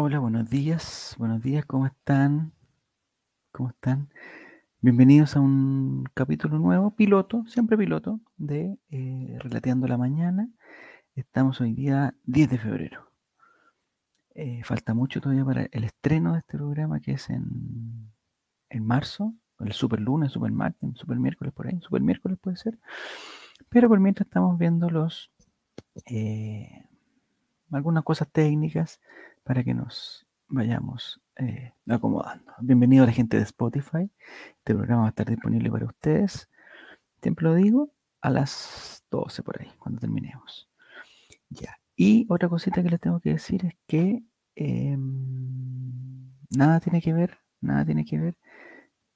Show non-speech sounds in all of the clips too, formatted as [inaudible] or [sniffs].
Hola, buenos días, buenos días, ¿cómo están? ¿Cómo están? Bienvenidos a un capítulo nuevo, piloto, siempre piloto, de eh, Relateando la Mañana. Estamos hoy día 10 de febrero. Eh, falta mucho todavía para el estreno de este programa que es en, en marzo, el super lunes, super martes, super miércoles por ahí, super miércoles puede ser. Pero por mientras estamos viendo los eh, algunas cosas técnicas para que nos vayamos eh, acomodando. Bienvenido a la gente de Spotify. Este programa va a estar disponible para ustedes. Siempre lo digo, a las 12 por ahí, cuando terminemos. Ya. Y otra cosita que les tengo que decir es que em, nada tiene que ver, nada tiene que ver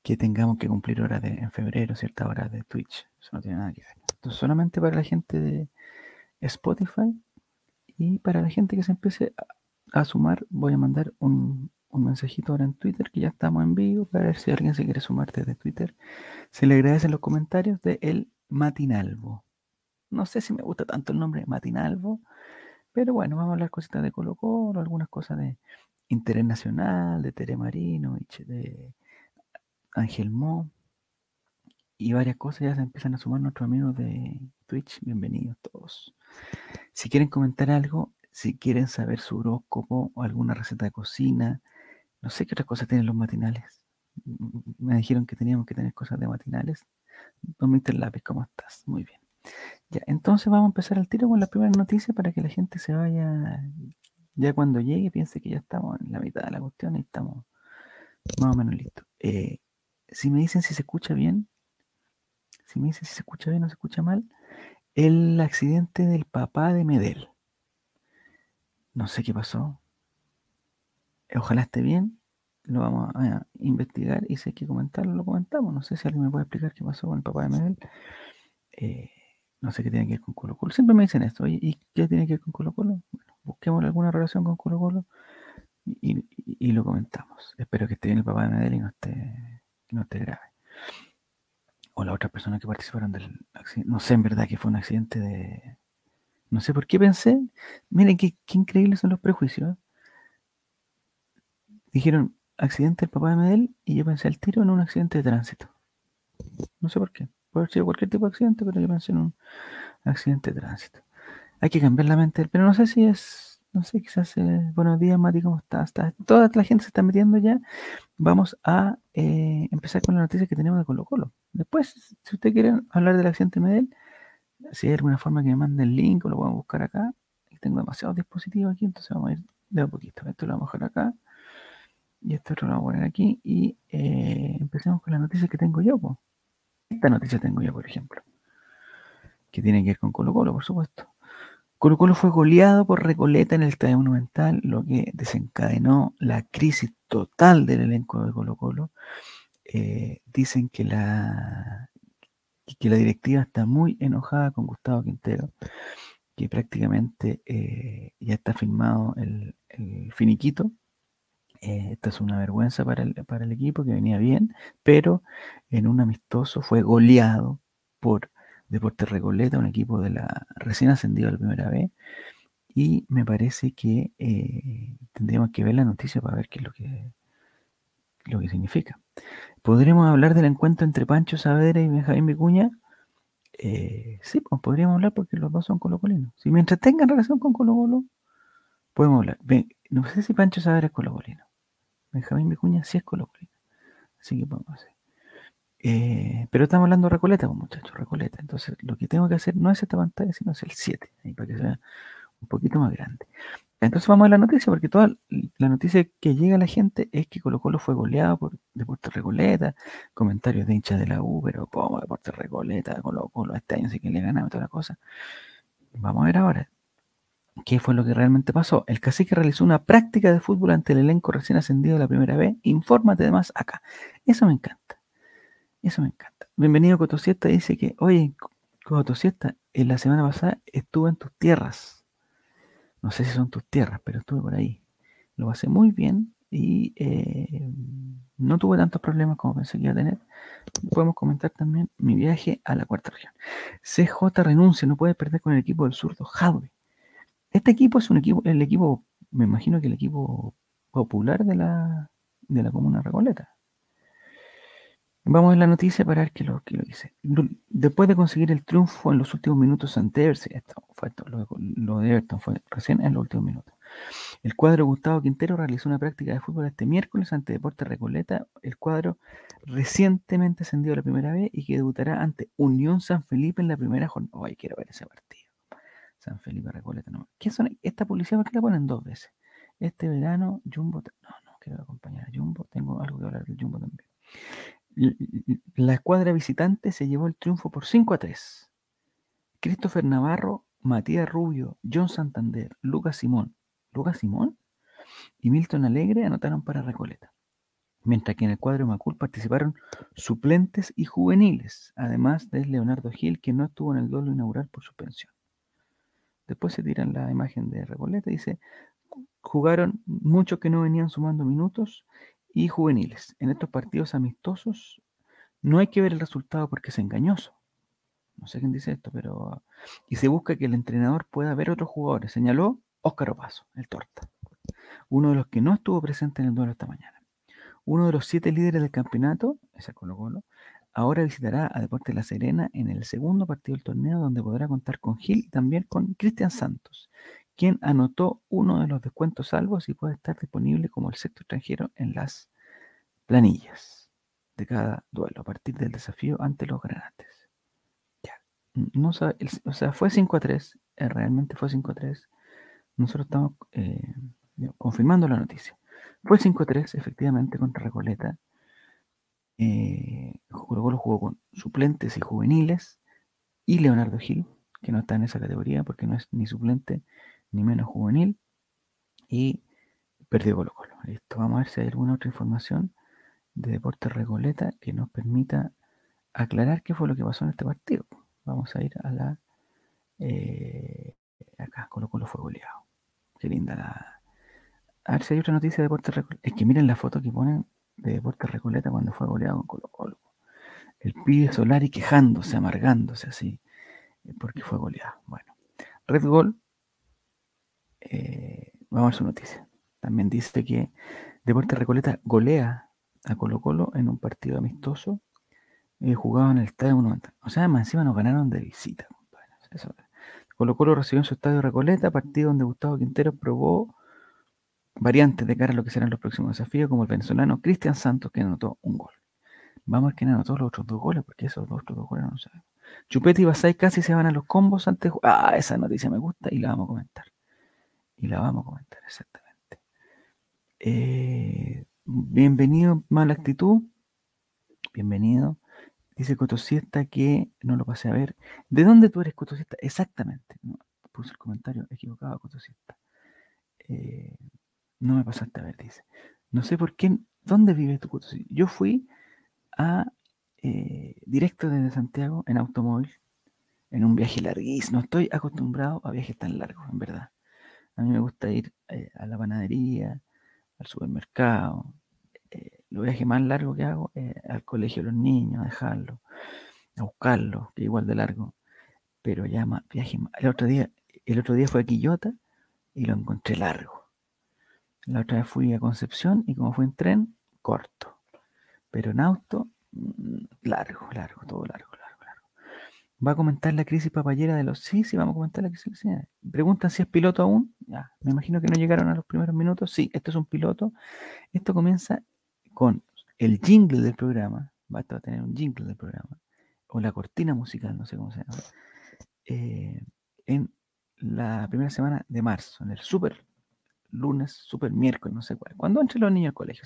que tengamos que cumplir horas de, en febrero, cierta hora de Twitch. Eso no tiene nada que ver. Entonces, solamente para la gente de Spotify y para la gente que se empiece a, sumar, voy a mandar un, mensajito ahora en Twitter, que ya estamos en vivo, para ver si alguien se quiere sumar desde Twitter. Se le agradecen los comentarios de El Matinalvo. No sé si me gusta tanto el nombre Matinalvo, pero bueno, vamos a hablar cositas de Colo Colo, algunas cosas de interés nacional, de Tere Marino, de Ángel Mo, y varias cosas ya se empiezan a sumar nuestros amigos de Twitch. Bienvenidos todos. Si quieren comentar algo, si quieren saber su horóscopo o alguna receta de cocina, no sé qué otras cosas tienen los matinales. Me dijeron que teníamos que tener cosas de matinales. Don Mr. Lápiz, ¿cómo estás? Muy bien. Ya, entonces vamos a empezar al tiro con la primera noticia para que la gente se vaya, ya cuando llegue, piense que ya estamos en la mitad de la cuestión y estamos más o menos listos. Eh, si me dicen si se escucha bien, si me dicen si se escucha bien o se escucha mal, el accidente del papá de Medel. No sé qué pasó. Ojalá esté bien. Lo vamos a investigar y si hay que comentarlo, lo comentamos. No sé si alguien me puede explicar qué pasó con el papá de Medel. Eh, no sé qué tiene que ver con Colo Colo. Siempre me dicen esto. ¿Y qué tiene que ver con Colo Colo? Bueno, busquemos alguna relación con Colo Colo y, lo comentamos. Espero que esté bien el papá de Medel y no esté, no esté grave o las otras personas que participaron del accidente. No sé en verdad que fue un accidente de... No sé por qué pensé. Miren qué, increíbles son los prejuicios. Dijeron accidente del papá de Medel y yo pensé al tiro en un accidente de tránsito. No sé por qué. Puede haber sido cualquier tipo de accidente, pero yo pensé en un accidente de tránsito. Hay que cambiar la mente, pero no sé si es no sé, quizás, eh, buenos días, Mati, ¿cómo estás? Toda la gente se está metiendo ya. Vamos a eh, empezar con la noticia que tenemos de Colo Colo. Después, si usted quiere hablar del accidente Medel, si hay alguna forma que me mande el link o lo a buscar acá. Tengo demasiados dispositivos aquí, entonces vamos a ir de a poquito. Esto lo vamos a dejar acá. Y esto lo vamos a poner aquí. Y eh, empecemos con la noticia que tengo yo. Esta noticia tengo yo, por ejemplo. Que tiene que ver con Colo Colo, por supuesto. Colo Colo fue goleado por Recoleta en el Estadio Monumental, lo que desencadenó la crisis total del elenco de Colo Colo. Eh, dicen que la, que la directiva está muy enojada con Gustavo Quintero, que prácticamente eh, ya está firmado el, finiquito. Eh, esta es una vergüenza para el, para el equipo que venía bien, pero en un amistoso fue goleado por Deportes Recoleta, un equipo de la recién ascendido a la primera vez. Y me parece que eh, tendríamos que ver la noticia para ver qué es lo que, lo que significa. ¿Podríamos hablar del encuentro entre Pancho Saavedra y Benjamín Vicuña? Eh, sí, pues podríamos hablar porque los dos son colocolinos. Si mientras tengan relación con Colo Colo, podemos hablar. no sé si Pancho Saavedra es colocolino. Benjamín Vicuña sí es colocolino. Así que podemos hacer. Eh, pero estamos hablando de Recoleta, pues, muchachos, Recoleta. Entonces, lo que tengo que hacer no es esta pantalla, sino es el 7, para que sea un poquito más grande. Entonces vamos a la noticia, porque toda la noticia que llega a la gente es que Colo Colo fue goleado por Deportes Recoleta, comentarios de hinchas de la U, pero ¿cómo Deportes Recoleta, Colo Colo, este año sí que le ganaba toda la cosa? Vamos a ver ahora. ¿Qué fue lo que realmente pasó? El cacique realizó una práctica de fútbol ante el elenco recién ascendido la primera vez. Infórmate además acá. Eso me encanta. Eso me encanta. Bienvenido Cotosiesta dice que, oye, Cotosiesta, en la semana pasada estuve en tus tierras. No sé si son tus tierras, pero estuve por ahí. Lo pasé muy bien y eh, no tuve tantos problemas como pensé que iba a tener. Podemos comentar también mi viaje a la cuarta región. CJ renuncia, no puede perder con el equipo del zurdo Jadwe. Este equipo es un equipo, el equipo, me imagino que el equipo popular de la, de la comuna Recoleta. Vamos a la noticia para ver qué lo, qué lo dice. Después de conseguir el triunfo en los últimos minutos ante Everton, esto fue esto, lo, de Everton fue recién en los últimos minutos. El cuadro Gustavo Quintero realizó una práctica de fútbol este miércoles ante Deportes Recoleta. El cuadro recientemente ascendió a la primera vez y que debutará ante Unión San Felipe en la primera jornada. Ay, quiero ver ese partido. San Felipe Recoleta. No. ¿Qué son esta publicidad? ¿Por qué la ponen dos veces? Este verano, Jumbo. No, no, quiero acompañar a Jumbo. Tengo algo que hablar del Jumbo también. La escuadra visitante se llevó el triunfo por 5 a 3. Christopher Navarro, Matías Rubio, John Santander, Lucas Simón, Lucas Simón y Milton Alegre anotaron para Recoleta. Mientras que en el cuadro Macul participaron suplentes y juveniles, además de Leonardo Gil, que no estuvo en el duelo inaugural por suspensión. Después se tiran la imagen de Recoleta y dice, jugaron muchos que no venían sumando minutos y juveniles. En estos partidos amistosos no hay que ver el resultado porque es engañoso. No sé quién dice esto, pero... Y se busca que el entrenador pueda ver otros jugadores. Señaló Óscar Opaso, el torta. Uno de los que no estuvo presente en el duelo esta mañana. Uno de los siete líderes del campeonato, ese Colo Colo, ahora visitará a Deportes La Serena en el segundo partido del torneo donde podrá contar con Gil y también con Cristian Santos, quien anotó uno de los descuentos salvos y puede estar disponible como el sexto extranjero en las planillas de cada duelo a partir del desafío ante los granates. Ya. No, o sea, fue 5 a 3, eh, realmente fue 5 a 3. Nosotros estamos eh, confirmando la noticia. Fue 5 a 3, efectivamente, contra Recoleta. Eh, jugó con suplentes y juveniles y Leonardo Gil, que no está en esa categoría porque no es ni suplente ni menos juvenil, y perdió Colo Colo. Listo, vamos a ver si hay alguna otra información de Deportes Recoleta que nos permita aclarar qué fue lo que pasó en este partido. Vamos a ir a la... Eh, acá, Colo Colo fue goleado. Qué linda la... A ver si hay otra noticia de Deportes Recoleta. Es que miren la foto que ponen de Deportes Recoleta cuando fue goleado con Colo Colo. El pibe Solari quejándose, amargándose así, eh, porque fue goleado. Bueno, Red Gol eh, vamos a su noticia. También dice que Deportes Recoleta golea a Colo Colo en un partido amistoso eh, jugado en el Estadio Monumental. O sea, más encima nos ganaron de visita. Colo Colo recibió en su Estadio Recoleta, partido donde Gustavo Quintero probó variantes de cara a lo que serán los próximos desafíos, como el venezolano Cristian Santos, que anotó un gol. Vamos a ver quién anotó los otros dos goles, porque esos otros dos goles no sabemos. Chupete y Basay casi se van a los combos antes. Ah, esa noticia me gusta y la vamos a comentar. Y la vamos a comentar, exactamente. Eh, bienvenido, mala actitud. Bienvenido. Dice Cotosiesta que no lo pasé a ver. ¿De dónde tú eres, Cotosiesta? Exactamente. puse el comentario equivocado, Cotosiesta. Eh, no me pasaste a ver, dice. No sé por qué. ¿Dónde vive tu Cotosiesta? Yo fui a eh, directo desde Santiago en automóvil en un viaje larguísimo. No estoy acostumbrado a viajes tan largos, en verdad. A mí me gusta ir eh, a la panadería, al supermercado. Eh, lo viaje más largo que hago es al colegio de los niños, a dejarlo, a buscarlo, que igual de largo. Pero ya más viaje más. El otro día, el otro día fue a Quillota y lo encontré largo. La otra vez fui a Concepción y como fue en tren, corto. Pero en auto, mm, largo, largo, todo largo. ¿Va a comentar la crisis papayera de los... Sí, sí, vamos a comentar la crisis. Sí. Preguntan si es piloto aún. Me imagino que no llegaron a los primeros minutos. Sí, esto es un piloto. Esto comienza con el jingle del programa. Va a tener un jingle del programa. O la cortina musical, no sé cómo se llama. Eh, en la primera semana de marzo, en el super lunes, super miércoles, no sé cuál. Cuando entran los niños al colegio.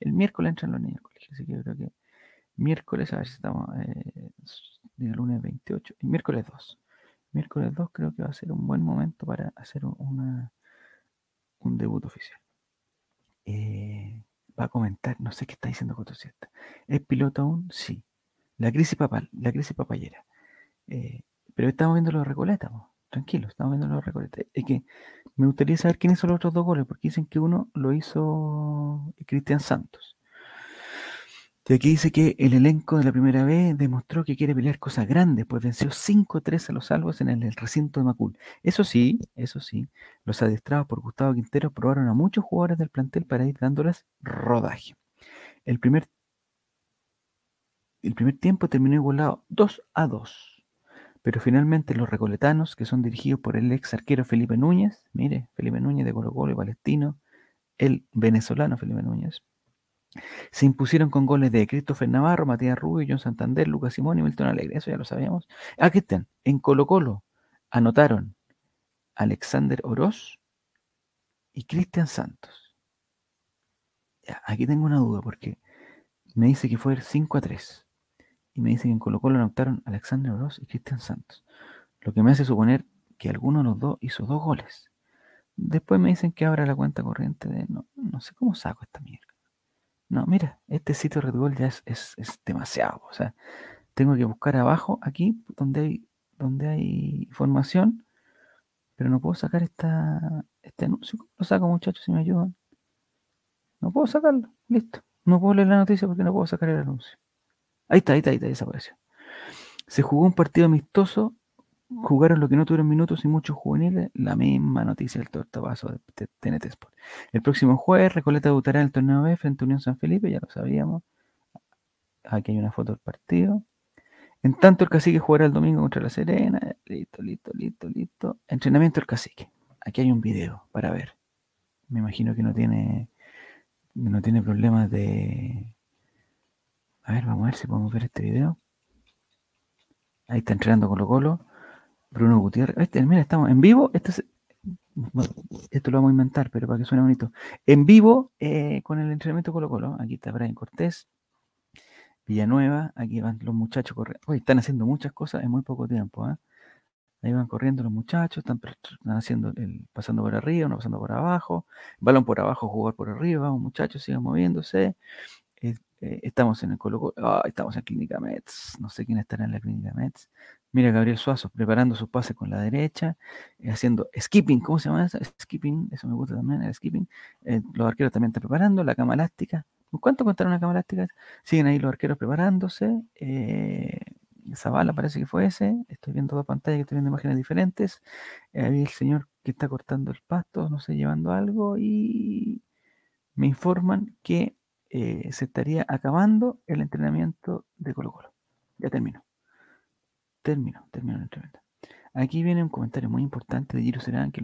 el miércoles entran los niños al colegio. Así que yo creo que miércoles, a ver si estamos... Eh, día lunes 28 y miércoles 2. Miércoles 2 creo que va a ser un buen momento para hacer una, un debut oficial. Eh, va a comentar, no sé qué está diciendo Cotosiesta. ¿Es piloto aún? Sí. La crisis papal, la crisis papayera. Eh, pero estamos viendo los recoletas, tranquilo, estamos viendo los recoletas. Es que me gustaría saber quién hizo los otros dos goles, porque dicen que uno lo hizo Cristian Santos. Y aquí dice que el elenco de la primera vez demostró que quiere pelear cosas grandes, pues venció 5-3 a los salvos en el recinto de Macul. Eso sí, eso sí, los adiestrados por Gustavo Quintero probaron a muchos jugadores del plantel para ir dándoles rodaje. El primer, el primer tiempo terminó igualado 2 a 2. Pero finalmente los recoletanos, que son dirigidos por el ex arquero Felipe Núñez, mire, Felipe Núñez de Colo Colo y Palestino, el venezolano Felipe Núñez, se impusieron con goles de Christopher Navarro, Matías Rubio, John Santander, Lucas Simón y Milton Alegre. Eso ya lo sabíamos. Aquí están. En Colo Colo anotaron Alexander Oroz y Cristian Santos. aquí tengo una duda porque me dice que fue 5 a 3. Y me dice que en Colo Colo anotaron Alexander Oroz y Cristian Santos. Lo que me hace suponer que alguno de los dos hizo dos goles. Después me dicen que abra la cuenta corriente de... No, no sé cómo saco esta mierda. No, mira, este sitio Red Bull ya es, demasiado. O sea, tengo que buscar abajo, aquí, donde hay, donde hay información, pero no puedo sacar esta, este anuncio. lo saco, muchachos, si me ayudan? No puedo sacarlo, listo. No puedo leer la noticia porque no puedo sacar el anuncio. Ahí está, ahí está, ahí está, desapareció. Se jugó un partido amistoso jugaron lo que no tuvieron minutos y muchos juveniles, la misma noticia del tortapaso de TNT Sport. El próximo jueves, Recoleta debutará en el torneo B frente a Unión San Felipe, ya lo sabíamos. Aquí hay una foto del partido. En tanto, el cacique jugará el domingo contra la Serena. Listo, listo, listo, listo. Entrenamiento del cacique. Aquí hay un video para ver. Me imagino que no tiene, no tiene problemas de... A ver, vamos a ver si podemos ver este video. Ahí está entrenando Colo Colo. Bruno Gutiérrez. Este, mira, estamos en vivo. Esto, esto lo vamos a inventar, pero para que suene bonito. En vivo eh, con el entrenamiento Colo Colo. Aquí está Brian Cortés. Villanueva. Aquí van los muchachos corriendo. Hoy están haciendo muchas cosas en muy poco tiempo. ¿eh? Ahí van corriendo los muchachos, están, haciendo el, pasando por arriba, uno pasando por abajo, balón por abajo, jugar por arriba, vamos muchachos, sigan moviéndose. Eh, estamos en el Colo Colo, estamos en Clínica Mets, no sé quién estará en la Clínica Mets, Mira Gabriel Suazo preparando sus pases con la derecha, eh, haciendo skipping, ¿cómo se llama eso? Skipping, eso me gusta también, el skipping. Eh, los arqueros también están preparando, la cama elástica. ¿Cuánto contaron una cama elástica? Siguen ahí los arqueros preparándose. Eh, Zavala parece que fue ese. Estoy viendo dos pantallas que estoy viendo imágenes diferentes. ahí el señor que está cortando el pasto, no sé, llevando algo. Y me informan que se estaría acabando el entrenamiento de Colo Colo. Ya termino. Termino, termino la entrevista. Aquí viene un comentario muy importante de Giro Serán, que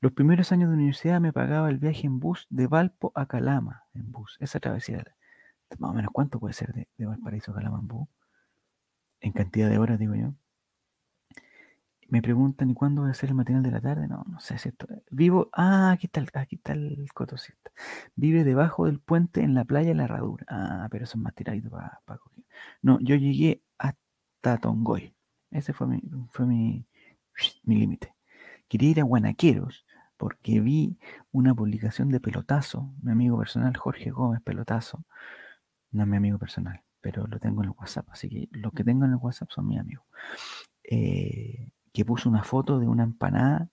los primeros años de universidad me pagaba el viaje en bus de Valpo a Calama, en bus. Esa travesía, más o menos, ¿cuánto puede ser de, Valparaíso a Calama en bus? En cantidad de horas, digo yo. Me preguntan, ¿y cuándo voy a hacer el matinal de la tarde? No, no sé, si esto... Vivo, ah, aquí está aquí está el cotocista. Vive debajo del puente en la playa de la Herradura. Ah, pero es más tiradito para coger. No, yo llegué hasta Tongoy. Ese fue mi, fue mi, límite. Quería ir a Guanaqueros porque vi una publicación de Pelotazo, mi amigo personal Jorge Gómez Pelotazo, no es mi amigo personal, pero lo tengo en el WhatsApp, así que los que tengo en el WhatsApp son mi amigo eh, que puso una foto de una empanada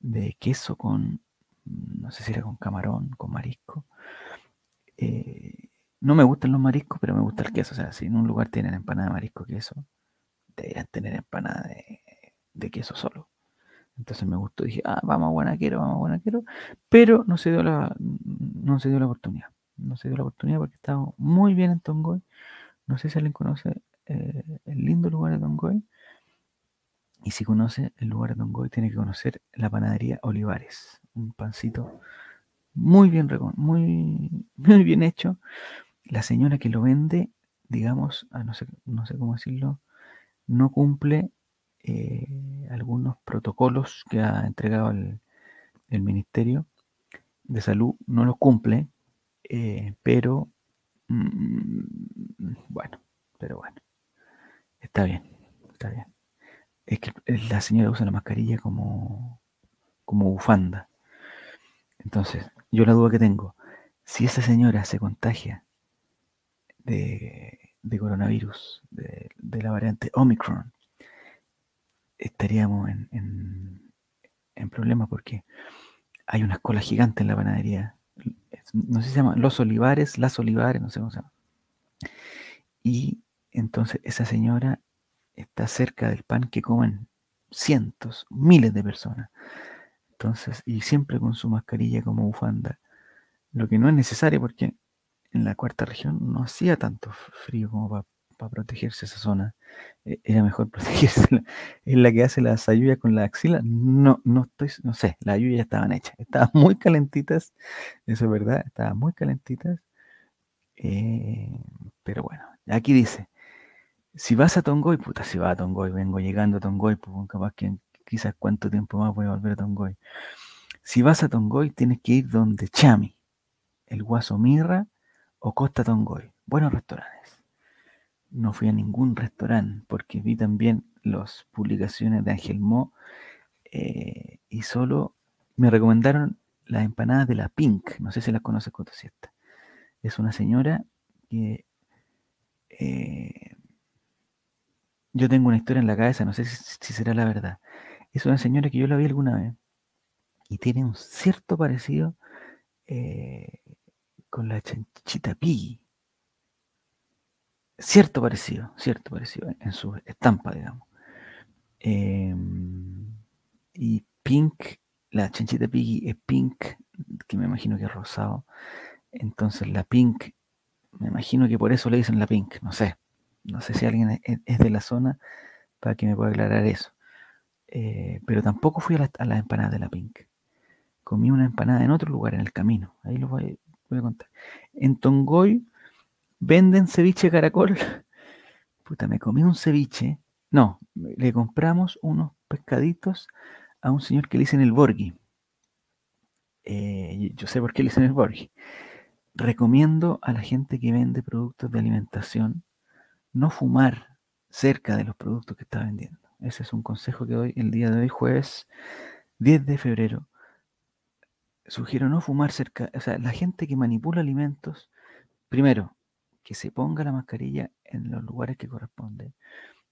de queso con, no sé si era con camarón, con marisco. Eh, no me gustan los mariscos, pero me gusta el queso. O sea, si en un lugar tienen empanada de marisco, queso, tener empanada de, queso solo. Entonces me gustó, dije, ah, vamos a Guanaquero, vamos a Guanaquero, pero no se dio la, no se dio la oportunidad. No se dio la oportunidad porque estaba muy bien en Tongoy. No sé si alguien conoce eh, el lindo lugar de Tongoy. Y si conoce el lugar de Tongoy, tiene que conocer la panadería Olivares. Un pancito muy bien, muy, [laughs] muy bien hecho. La señora que lo vende, digamos, no, sé, no sé cómo decirlo, no cumple eh, algunos protocolos que ha entregado el, Ministerio de Salud, no los cumple, eh, pero mm, bueno, pero bueno, está bien, está bien. Es que la señora usa la mascarilla como, como bufanda. Entonces, yo la duda que tengo, si esa señora se contagia de de coronavirus, de, la variante Omicron, estaríamos en, en, problemas porque hay una cola gigante en la panadería. No sé si se llama Los Olivares, Las Olivares, no sé cómo se llama. Y entonces esa señora está cerca del pan que comen cientos, miles de personas. Entonces, y siempre con su mascarilla como bufanda, lo que no es necesario porque en la cuarta región no hacía tanto frío como para protegerse esa zona. E, era mejor [laughs] protegerse. Es la que hace las ayuyas con la axila. No, no estoy, no sé, las ayuyas estaban hechas. Estaban muy calentitas, eso es verdad, estaban muy calentitas. Eh, pero bueno, aquí dice, si vas a Tongoy, puta, si vas a Tongoy, vengo llegando a Tongoy, pues capaz que quizás cuánto tiempo más voy a volver a Tongoy. Si vas a Tongoy, tienes que ir donde Chami, el Guaso Mirra o Costa Tongoy. Buenos restaurantes. No fui a ningún restaurante porque vi también las publicaciones de Ángel Mo eh, y solo me recomendaron las empanadas de la Pink. No sé si las conoces, Cotosiesta. Es una señora que eh, yo tengo una historia en la cabeza, no sé si, será la verdad. Es una señora que yo la vi alguna vez y tiene un cierto parecido eh, con la chanchita Piggy. Cierto parecido, cierto parecido en su estampa, digamos. Em, y Pink, la chanchita Piggy es Pink, que me imagino que es rosado. Entonces la Pink, me imagino que por eso le dicen la Pink, no sé. No sé si alguien es, de la zona para que me pueda aclarar eso. Eh, pero tampoco fui a las la empanadas de la Pink. Comí una empanada en otro lugar, en el camino. Ahí lo voy, voy a contar. En Tongoy venden ceviche caracol. [laughs] Puta, me comí un ceviche. No, le compramos unos pescaditos a un señor que le dicen el Borghi. Eh, yo sé por qué le dicen el Borghi. Recomiendo a la gente que vende productos de alimentación no fumar cerca de los productos que está vendiendo. Ese es un consejo que doy el día de hoy, jueves 10 de febrero. Sugiero no fumar cerca, o sea, la gente que manipula alimentos, primero, que se ponga la mascarilla en los lugares que corresponden.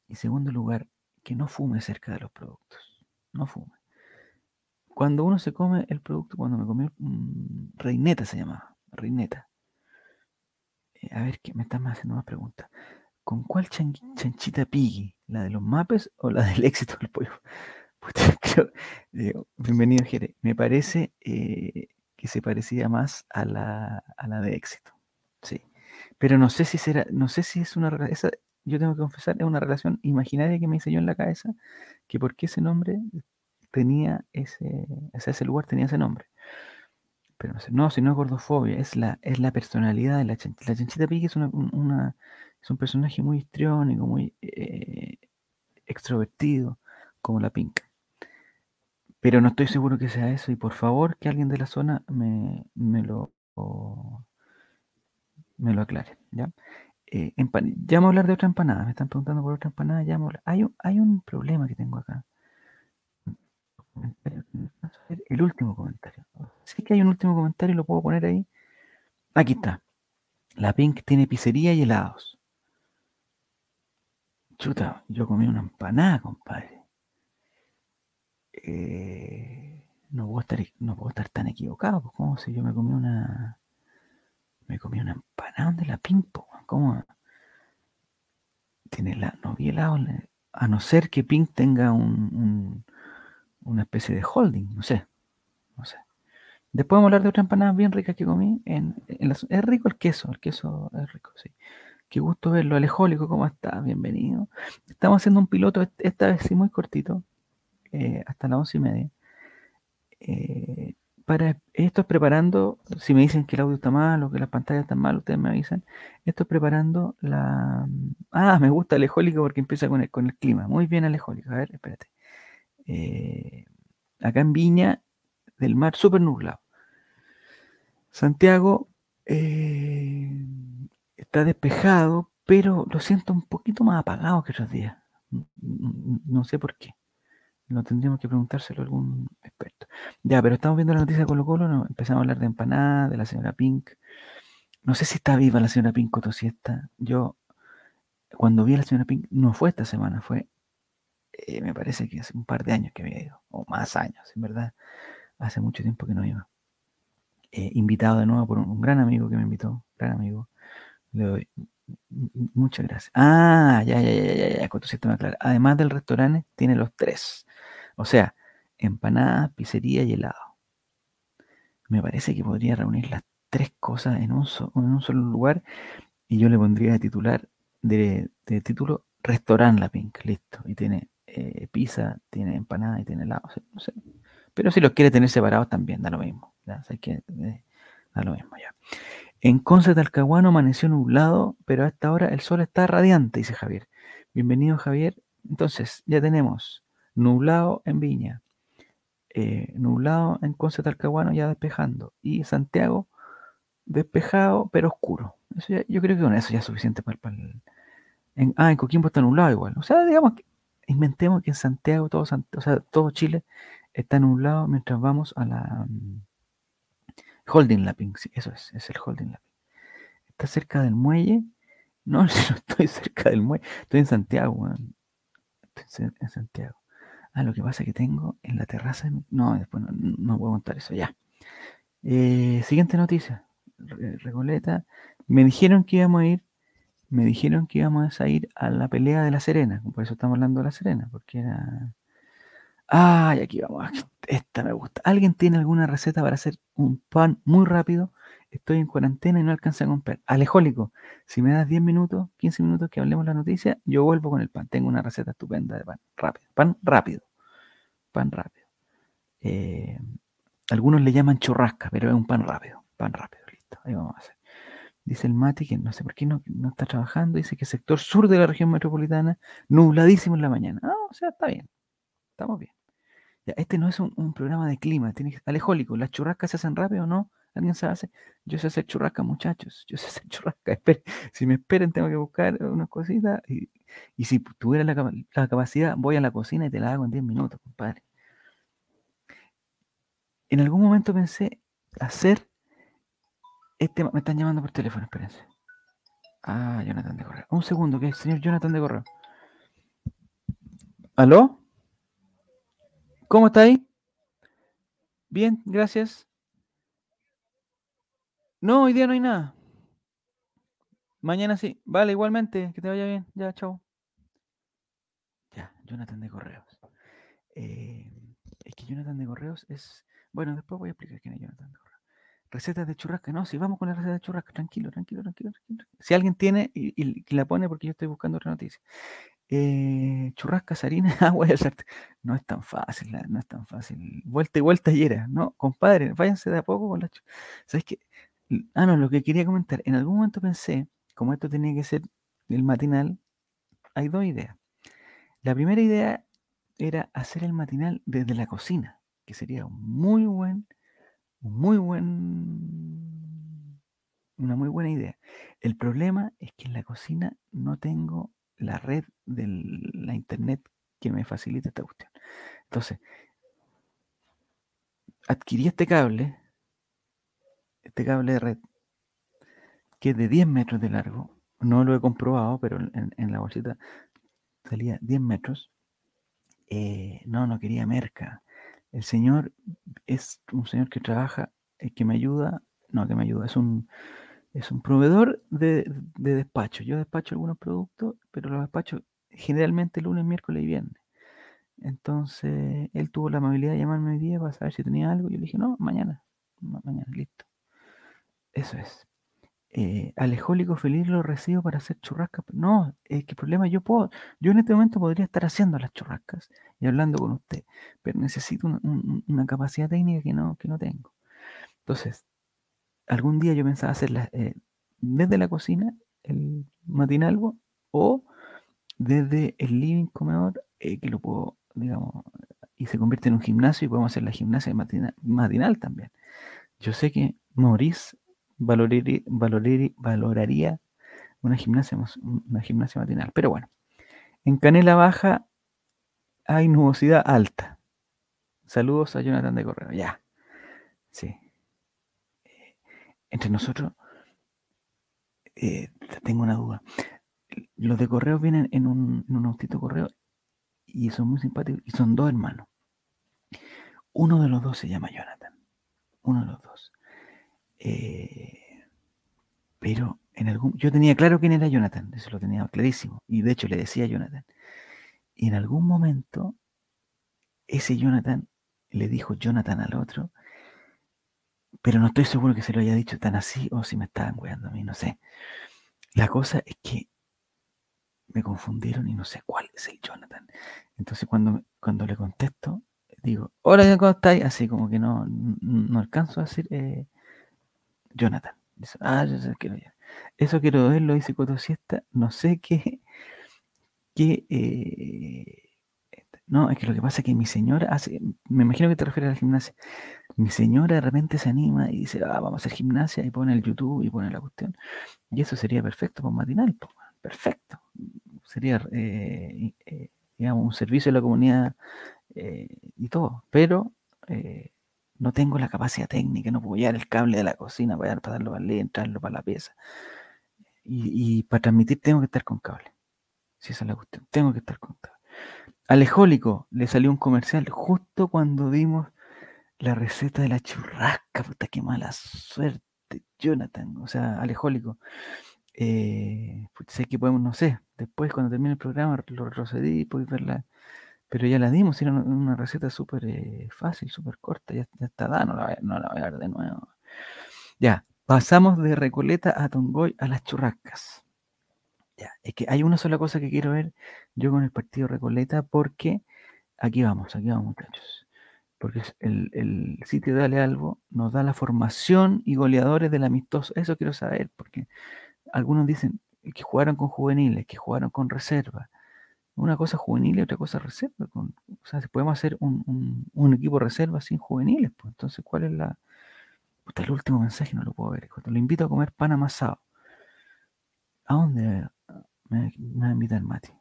Y segundo lugar, que no fume cerca de los productos. No fume. Cuando uno se come el producto, cuando me comí reineta se llamaba, reineta. Eh, a ver, que me están haciendo más preguntas. ¿Con cuál chanchita piggy? ¿La de los mapes o la del [laughs] éxito del pollo? [laughs] bienvenido, Jere. Me parece eh, que se parecía más a la, a la de éxito. Sí. Pero no sé si será, no sé si es una relación, yo tengo que confesar, es una relación imaginaria que me hice yo en la cabeza, que por qué ese nombre tenía ese, ese lugar tenía ese nombre. Pero no sé, no, si no es gordofobia, es la, es la personalidad de la chanchita. La chanchita piggy es una es un personaje muy histriónico, muy eh, extrovertido, como la Pink. Pero no estoy seguro que sea eso y por favor que alguien de la zona me, lo, me lo aclare. ¿ya? Eh, ya vamos a hablar de otra empanada. Me están preguntando por otra empanada. Ya hay, un, hay un problema que tengo acá. El último comentario. Sí que hay un último comentario, lo puedo poner ahí. Aquí está. La Pink tiene pizzería y helados. Chuta, yo comí una empanada, compadre. Eh, no, puedo estar, no puedo estar tan equivocado, pues como si yo me comí una. Me comí una empanada de la Pimpo. ¿Cómo? Tiene la. No vi helado. A no ser que Pink tenga un, una especie de holding, no sé. No sé. Después vamos a hablar de otra empanada bien rica que comí. En, es rico el queso, el queso es rico, sí. Qué gusto verlo, Alejólico, ¿cómo estás? Bienvenido. Estamos haciendo un piloto, esta vez sí muy cortito, eh, hasta las once y media. Eh, para esto es preparando, si me dicen que el audio está mal o que las pantallas están mal, ustedes me avisan. Esto es preparando la. Ah, me gusta Alejólico porque empieza con el, con el clima. Muy bien, Alejólico. A ver, espérate. Eh, acá en Viña del Mar, súper nublado. Santiago, está despejado, pero lo siento un poquito más apagado que otros días. No sé por qué. No tendríamos que preguntárselo a algún experto. Ya, pero estamos viendo la noticia de Colo Colo, empezamos a hablar de empanada, de la señora Pink. No sé si está viva la señora Pink o si. Yo, cuando vi a la señora Pink, no fue esta semana, fue, eh, me parece que hace un par de años que había ido, o más años, en verdad. Hace mucho tiempo que no iba. Eh, invitado de nuevo por un, un gran amigo que me invitó, gran amigo, Le doy. Muchas gracias. Ah, ya, ya, ya, ya, ya, con tu sistema claro. Además del restaurante, tiene los tres. O sea, empanada, pizzería y helado. Me parece que podría reunir las tres cosas en un, en un solo lugar y yo le pondría de titular, de, título, Restaurant La Pink, listo. Y tiene eh, pizza, tiene empanada y tiene helado. No sé. Pero si los quiere tener separados también, da lo mismo. eh, da lo mismo ya. En Conce Talcahuano amaneció nublado, pero a esta hora el sol está radiante, dice Javier. Bienvenido, Javier. Entonces, ya tenemos nublado en Viña, eh, nublado en Conce Talcahuano, ya despejando, y Santiago despejado, pero oscuro. yo creo que con eso ya es suficiente para, el. En, ah, en Coquimbo está nublado igual. O sea, digamos que inventemos que en Santiago, todo, o sea, todo Chile está nublado mientras vamos a la. Mm, Holding Lapping, sí, eso es, es el Holding Lapping. Está cerca del muelle. No, [laughs] no estoy cerca del muelle, estoy en Santiago, Estoy en Santiago. Ah, lo que pasa es que tengo en la terraza. No, después no, no puedo contar eso, ya. Eh, siguiente noticia. Recoleta. Me dijeron que íbamos a ir. Me dijeron que íbamos a ir a la pelea de la Serena. Por eso estamos hablando de la Serena, porque era. Ay, aquí vamos. Esta me gusta. ¿Alguien tiene alguna receta para hacer un pan muy rápido? Estoy en cuarentena y no alcancé a comprar. Alejólico, si me das 10 minutos, 15 minutos que hablemos la noticia, yo vuelvo con el pan. Tengo una receta estupenda de pan rápido. Pan rápido. Pan rápido. Eh, algunos le llaman churrasca, pero es un pan rápido. Pan rápido, listo. Ahí vamos a hacer. Dice el Mati que no sé por qué no, no está trabajando. Dice que sector sur de la región metropolitana, nubladísimo en la mañana. Ah, o sea, está bien. Estamos bien este no es un, programa de clima, tiene que, alejólico. ¿Las churrascas se hacen rápido o no? ¿Alguien se hace? Yo sé hacer churrasca, muchachos. Yo sé [laughs] hacer churrasca. Si me esperen, tengo que buscar unas cositas. Y, si tuviera la, capacidad, voy a la cocina y te la hago en 10 minutos, compadre. En algún momento pensé hacer este. Me están llamando por teléfono, espérense. Ah, Jonathan de Correo. Un segundo, que es el señor Jonathan de Correo. ¿Aló? ¿Cómo está ahí? Bien, gracias. No, hoy día no hay nada. Mañana sí. Vale, igualmente. Que te vaya bien. Ya, chao. Ya, Jonathan de Correos. Eh, es que Jonathan de Correos es. Bueno, después voy a explicar quién es Jonathan de Correos. Recetas de churrasca. No, si vamos con la receta de churrasca. Tranquilo, tranquilo, tranquilo, tranquilo. Si alguien tiene y la pone porque yo estoy buscando otra noticia. Eh, churrascas, harina, [laughs] agua y No es tan fácil, no es tan fácil. Vuelta y vuelta y era, ¿no? Compadre, váyanse de a poco con la ¿Sabes qué? Ah, no, lo que quería comentar. En algún momento pensé, como esto tenía que ser el matinal, hay dos ideas. La primera idea era hacer el matinal desde la cocina, que sería muy buen, muy buen, una muy buena idea. El problema es que en la cocina no tengo la red de la internet que me facilita esta cuestión. Entonces, adquirí este cable, este cable de red, que es de 10 metros de largo. No lo he comprobado, pero en, la bolsita salía 10 metros. Eh, no, no quería merca. El señor es un señor que trabaja, eh, que me ayuda, no, que me ayuda, es un, es un proveedor de, despacho. Yo despacho algunos productos, pero los despacho generalmente lunes, miércoles y viernes. Entonces, él tuvo la amabilidad de llamarme hoy día para saber si tenía algo. Yo le dije, no, mañana. mañana, listo. Eso es. Eh, alejólico feliz lo recibo para hacer churrascas. No, es que problema yo puedo, yo en este momento podría estar haciendo las churrascas y hablando con usted, pero necesito una, capacidad técnica que no, que no tengo. Entonces, algún día yo pensaba hacerla eh, desde la cocina, el matinal, o desde el living comedor, eh, que lo puedo, digamos, y se convierte en un gimnasio y podemos hacer la gimnasia matinal, también. Yo sé que Maurice valoraría, una gimnasia, una gimnasia matinal, pero bueno, en Canela Baja hay nubosidad alta. Saludos a Jonathan de Correo, ya. Sí entre nosotros, eh, tengo una duda. Los de correo vienen en un, en autito correo y son muy simpáticos y son dos hermanos. Uno de los dos se llama Jonathan. Uno de los dos. Eh, pero en algún, yo tenía claro quién era Jonathan, eso lo tenía clarísimo. Y de hecho le decía Jonathan. Y en algún momento, ese Jonathan le dijo Jonathan al otro, pero no estoy seguro que se lo haya dicho tan así o si me estaban weando a mí, no sé. La cosa es que me confundieron y no sé cuál es el Jonathan. Entonces cuando, cuando le contesto, digo, hola, ¿cómo estáis? Así como que no, no alcanzo a decir eh, Jonathan. Dice, ah, yo sé, quiero ya. Eso quiero ver, lo dice Coto Siesta. No sé qué. qué eh, no, es que lo que pasa es que mi señora hace. Me imagino que te refieres a la gimnasia. Mi señora de repente se anima y dice, ah, vamos a hacer gimnasia y pone el YouTube y pone la cuestión. Y eso sería perfecto un matinal, perfecto. Sería, eh, eh, digamos, un servicio a la comunidad y todo. Pero no tengo la capacidad técnica, no puedo llevar el cable de la cocina para, darlo para entrarlo para la pieza. Y, para transmitir tengo que estar con cable. Si esa es la cuestión, tengo que estar con cable. Alejólico, le salió un comercial justo cuando dimos la receta de la churrasca. Puta, qué mala suerte, Jonathan. O sea, Alejólico. Eh, sé que podemos, no sé, después cuando termine el programa lo retrocedí y puedes verla pero ya la dimos, era una, receta súper eh, fácil, súper corta, ya, está dada, no la, voy a ver de nuevo. Ya, pasamos de Recoleta a Tongoy a las churrascas. Ya, es que hay una sola cosa que quiero ver yo con el partido Recoleta, porque aquí vamos, aquí vamos muchachos. Porque el, sitio de Dale Albo nos da la formación y goleadores del amistoso. Eso quiero saber, porque algunos dicen que jugaron con juveniles, que jugaron con reserva una cosa juvenil y otra cosa reserva. o sea, si podemos hacer un, equipo reserva sin juveniles, pues entonces, ¿cuál es la. Puta, el último mensaje no lo puedo ver. Lo invito a comer pan amasado. ¿A dónde me, va a invitar Mati?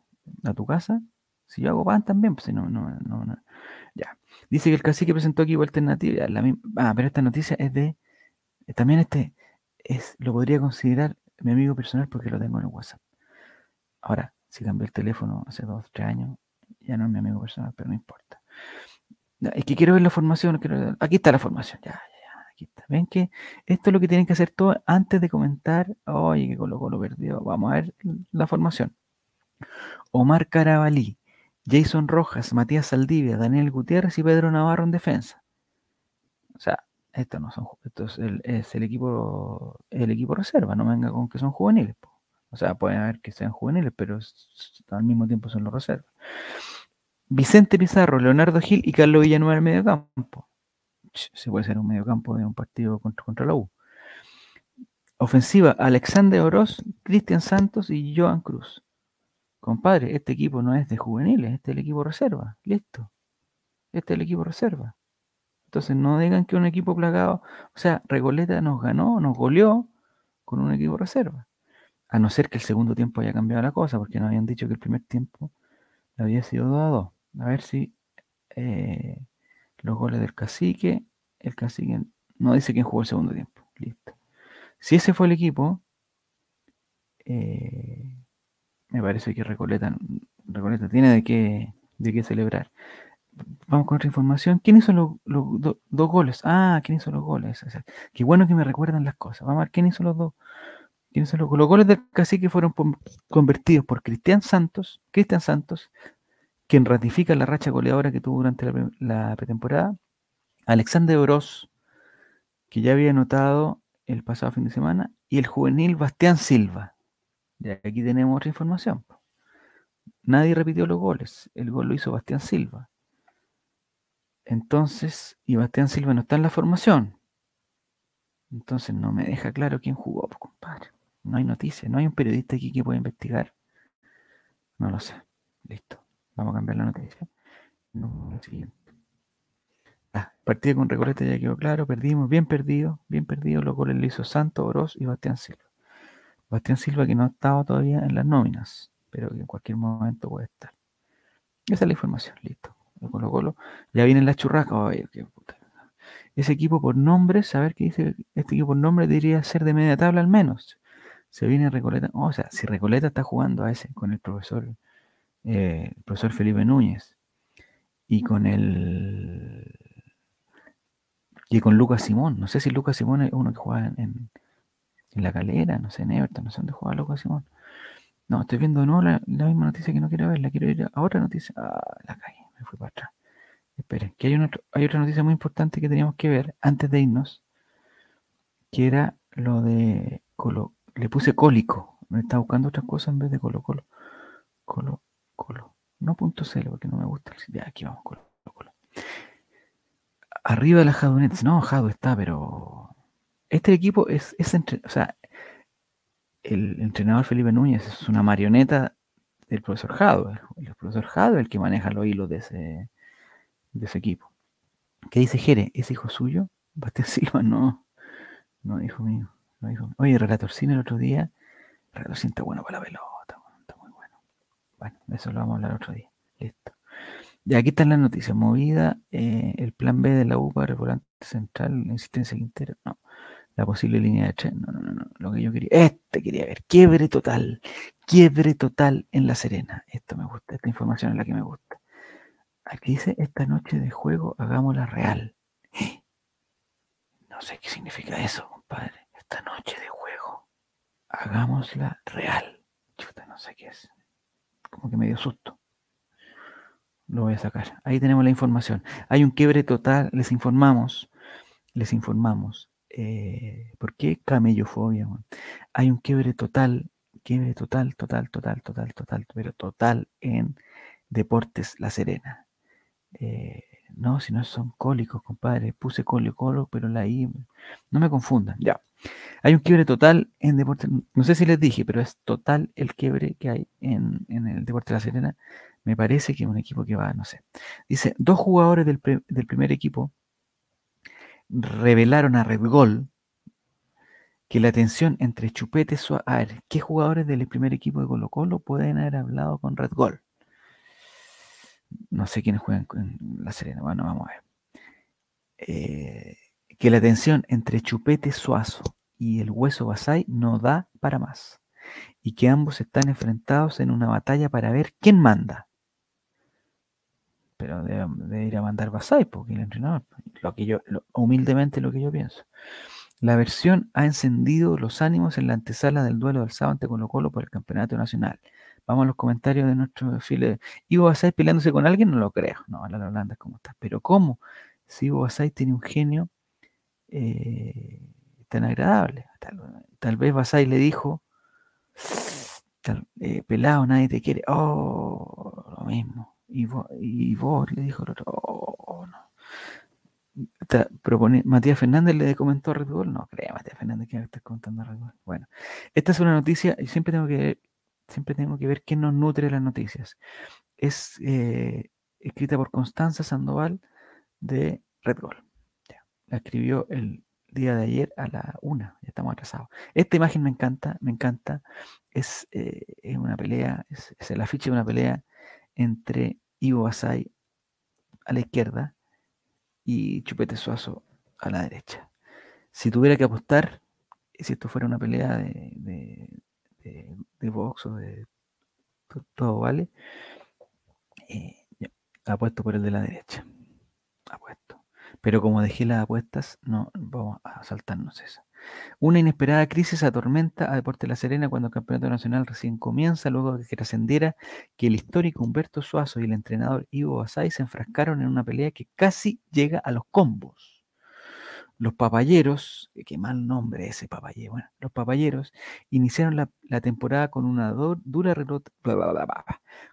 ¿A tu casa? Si yo hago pan también, pues si no, no, no, Ya. Dice que el cacique presentó aquí alternativa. La ah, pero esta noticia es de. También este es, lo podría considerar mi amigo personal porque lo tengo en el WhatsApp. Ahora, si cambié el teléfono hace dos, tres años, ya no es mi amigo personal, pero no importa. Es que quiero ver la formación. Aquí está la formación. Ya, ya, aquí está. Ven que esto es lo que tienen que hacer todos antes de comentar. Oye, que Colo lo perdió. Vamos a ver la formación. Omar Carabalí, Jason Rojas, Matías Saldivia, Daniel Gutiérrez y Pedro Navarro en defensa. O sea, esto no son, esto es el, equipo, el equipo reserva. No venga con que son juveniles. O sea, pueden haber que sean juveniles, pero al mismo tiempo son los reservas. Vicente Pizarro, Leonardo Gil y Carlos Villanueva en medio campo. Se puede ser un medio campo de un partido contra, contra la U. Ofensiva, Alexander Oroz, Cristian Santos y Joan Cruz. Compadre, este equipo no es de juveniles, este es el equipo reserva. Listo. Este es el equipo reserva. Entonces no digan que un equipo plagado, o sea, Regoleta nos ganó, nos goleó con un equipo reserva. A no ser que el segundo tiempo haya cambiado la cosa, porque nos habían dicho que el primer tiempo había sido 2 a 2. A ver si eh, los goles del cacique, el cacique no dice quién jugó el segundo tiempo. Listo. Si ese fue el equipo, eh, me parece que Recoleta, tiene de qué, de qué celebrar. Vamos con otra información. ¿Quién hizo los, dos goles? Ah, ¿quién hizo los goles? qué bueno que me recuerdan las cosas. Vamos a ver quién hizo los dos los, goles del cacique fueron convertidos por Cristian Santos, Cristian Santos, quien ratifica la racha goleadora que tuvo durante la, pretemporada, Alexander Oroz, que ya había anotado el pasado fin de semana, y el juvenil Bastián Silva. Y aquí tenemos otra información. Nadie repitió los goles, el gol lo hizo Bastián Silva. Entonces, y Bastián Silva no está en la formación. Entonces no me deja claro quién jugó, compadre. No hay noticia, no hay un periodista aquí que pueda investigar. No lo sé. Listo. Vamos a cambiar la noticia. No, lo siguiente. Ah, partido con Recoleta ya quedó claro, perdimos, bien perdido, bien perdido. Los goles le hizo Santo, Oroz y Bastián Silva. Bastián Silva que no estaba todavía en las nóminas, pero que en cualquier momento puede estar. Esa es la información, listo. Colo Colo. Ya vienen las churrascas. Ese equipo por nombre, saber qué dice este equipo por nombre, debería ser de media tabla al menos se viene Recoleta. o sea, si Recoleta está jugando a ese con el profesor, eh, profesor Felipe Núñez y con el y con Lucas Simón. No sé si Lucas Simón es uno que juega En la calera, no sé, en Everton, no sé dónde juega loco Simón. No, estoy viendo de nuevo la, misma noticia que no quiero ver, la quiero ir a otra noticia. Ah, la calle, me fui para atrás. Esperen, que hay, hay otra noticia muy importante que teníamos que ver antes de irnos, que era lo de Colo. Le puse cólico. Me estaba buscando otras cosas en vez de Colo Colo. Colo Colo. No punto cero, porque no me gusta el Ya, aquí vamos, Colo Colo. Arriba de la Jadunet. No, Jadu está, pero. Este equipo es, es o sea, el entrenador Felipe Núñez es una marioneta del profesor Jado. El, profesor Jado es el que maneja los hilos de ese, de ese equipo. ¿Qué dice Jere? ¿Es hijo suyo? Bastián Silva, no. No, hijo mío. No, hijo mío. Oye, Relatorcín el otro día. Relatorcín está bueno para la pelota. Está muy bueno. Bueno, de eso lo vamos a hablar otro día. Listo. Y aquí están las noticias. Movida, eh, el plan B de la UPA, el volante central, insistencia Quintero. No la posible línea de tren. No, no, no, no. Lo que yo quería. Este quería ver. Quiebre total. Quiebre total en La Serena. Esto me gusta. Esta información es la que me gusta. Aquí dice, esta noche de juego hagámosla real. [gasps] No sé qué significa eso, compadre. Esta noche de juego hagámosla real. Chuta, no sé qué es. Como que me dio susto. Lo voy a sacar. Ahí tenemos la información. Hay un quiebre total. Les informamos. Les informamos eh, ¿Por qué camellofobia? Hay un quiebre total, quiebre total, total, total, total, total, pero total en Deportes La Serena. Eh, no, si no son cólicos, compadre. Puse cólico, pero la I. No me confundan, ya. Hay un quiebre total en Deportes. No sé si les dije, pero es total el quiebre que hay en, el Deportes La Serena. Me parece que es un equipo que va, no sé. Dice, dos jugadores del, del primer equipo revelaron a Red Gol que la tensión entre Chupete Suárez. A ver, ¿qué jugadores del primer equipo de Colo Colo pueden haber hablado con Red Gol? No sé quiénes juegan en La Serena. Bueno, vamos a ver. Eh, que la tensión entre Chupete Suazo y el Hueso Basay no da para más. Y que ambos están enfrentados en una batalla para ver quién manda pero debe, ir a mandar Basay, porque el entrenador, lo que yo, humildemente lo que yo pienso. La versión ha encendido los ánimos en la antesala del duelo del sábado ante Colo Colo por el campeonato nacional. Vamos a los comentarios de nuestro file. Ivo Basay peleándose con alguien, no lo creo. No, la Holanda es como está. Pero ¿cómo? Si Ivo Basay tiene un genio eh, tan agradable. Tal, vez Basay le dijo, eh, pelado, nadie te quiere. Oh, lo mismo. Y vos, le dijo el otro, oh, no. Matías Fernández le comentó a Red Bull. No, crea Matías Fernández que está contando a Red Bull. Bueno, esta es una noticia y siempre tengo que, siempre tengo que ver quién nos nutre las noticias. Es eh, escrita por Constanza Sandoval de Red Bull. La escribió el día de ayer a la una, ya estamos atrasados. Esta imagen me encanta, me encanta. Es, eh, es una pelea, es, es el afiche de una pelea entre Ivo Basay a la izquierda y Chupete Suazo a la derecha. Si tuviera que apostar, si esto fuera una pelea de, de, de, box o de todo, vale, eh, apuesto por el de la derecha. Apuesto. Pero como dejé las apuestas, no vamos a saltarnos esa. Una inesperada crisis atormenta a Deportes La Serena cuando el Campeonato Nacional recién comienza, luego de que trascendiera que el histórico Humberto Suazo y el entrenador Ivo Basay se enfrascaron en una pelea que casi llega a los combos. Los papayeros, qué mal nombre ese papayero, bueno, los papayeros iniciaron la, temporada con una dura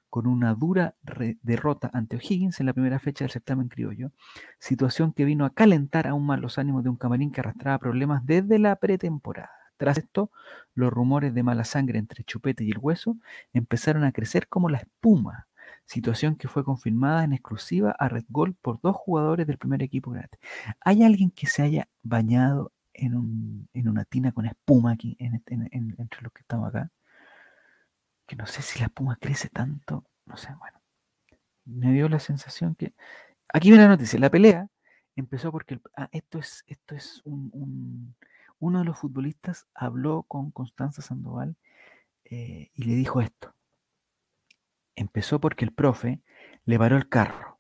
con una dura derrota ante O'Higgins en la primera fecha del certamen criollo, situación que vino a calentar aún más los ánimos de un camarín que arrastraba problemas desde la pretemporada. Tras esto, los rumores de mala sangre entre Chupete y el Hueso empezaron a crecer como la espuma, situación que fue confirmada en exclusiva a Red Gold por dos jugadores del primer equipo grande. ¿Hay alguien que se haya bañado en, una tina con espuma aquí este, entre los que estamos acá? que no sé si la espuma crece tanto, no sé, bueno, me dio la sensación que... Aquí viene la noticia, la pelea empezó porque ah, esto es, esto es un, uno de los futbolistas habló con Constanza Sandoval eh, y le dijo esto. Empezó porque el profe le paró el carro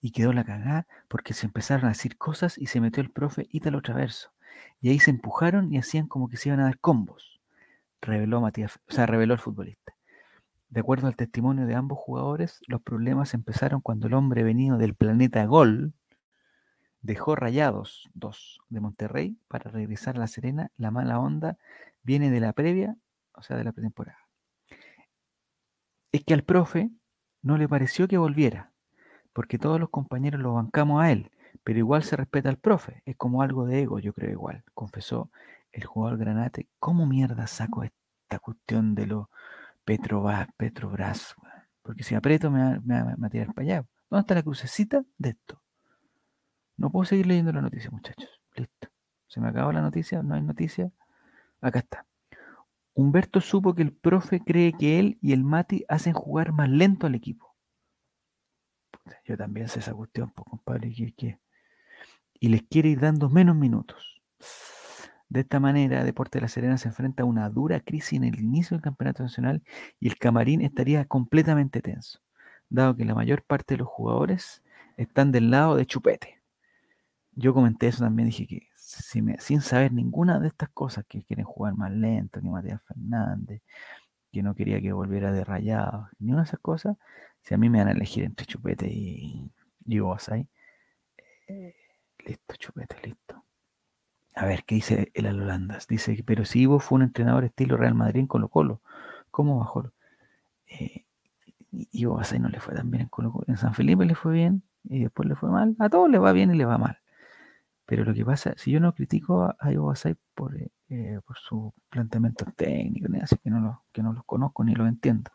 y quedó la cagada porque se empezaron a decir cosas y se metió el profe Ítalo Traverso. y ahí se empujaron y hacían como que se iban a dar combos, reveló Matías, o sea, reveló el futbolista. De acuerdo al testimonio de ambos jugadores, los problemas empezaron cuando el hombre venido del planeta Gol dejó Rayados 2 de Monterrey para regresar a La Serena. La mala onda viene de la previa, o sea, de la pretemporada. Es que al profe no le pareció que volviera, porque todos los compañeros lo bancamos a él, pero igual se respeta al profe. Es como algo de ego, yo creo igual, confesó el jugador Granate. ¿Cómo mierda saco esta cuestión de los Petrobras? Petrobras porque si aprieto me va, a tirar para allá. ¿Dónde está la crucecita de esto? No puedo seguir leyendo la noticia, muchachos. Listo. Se me acabó la noticia, no hay noticia. Acá está. Humberto supo que el profe cree que él y el Mati hacen jugar más lento al equipo. Yo también sé esa cuestión, pues, compadre. Y les quiere ir dando menos minutos. De esta manera, Deporte de la Serena se enfrenta a una dura crisis en el inicio del campeonato nacional y el camarín estaría completamente tenso, dado que la mayor parte de los jugadores están del lado de Chupete. Yo comenté eso también, dije que sin saber ninguna de estas cosas, que quieren jugar más lento, que Matías Fernández, que no quería que volviera de rayado, ni una de esas cosas, si a mí me van a elegir entre Chupete y, y eh, listo, Chupete, listo. A ver, ¿qué dice el Alolandas? Dice pero si Ivo fue un entrenador estilo Real Madrid en Colo Colo, ¿cómo bajó? Eh, Ivo Basay no le fue tan bien en Colo Colo. En San Felipe le fue bien y después le fue mal. A todos le va bien y le va mal. Pero lo que pasa, si yo no critico a, Ivo Basay por, eh, eh, por su planteamiento técnico, así que no, lo, que no los conozco ni los entiendo.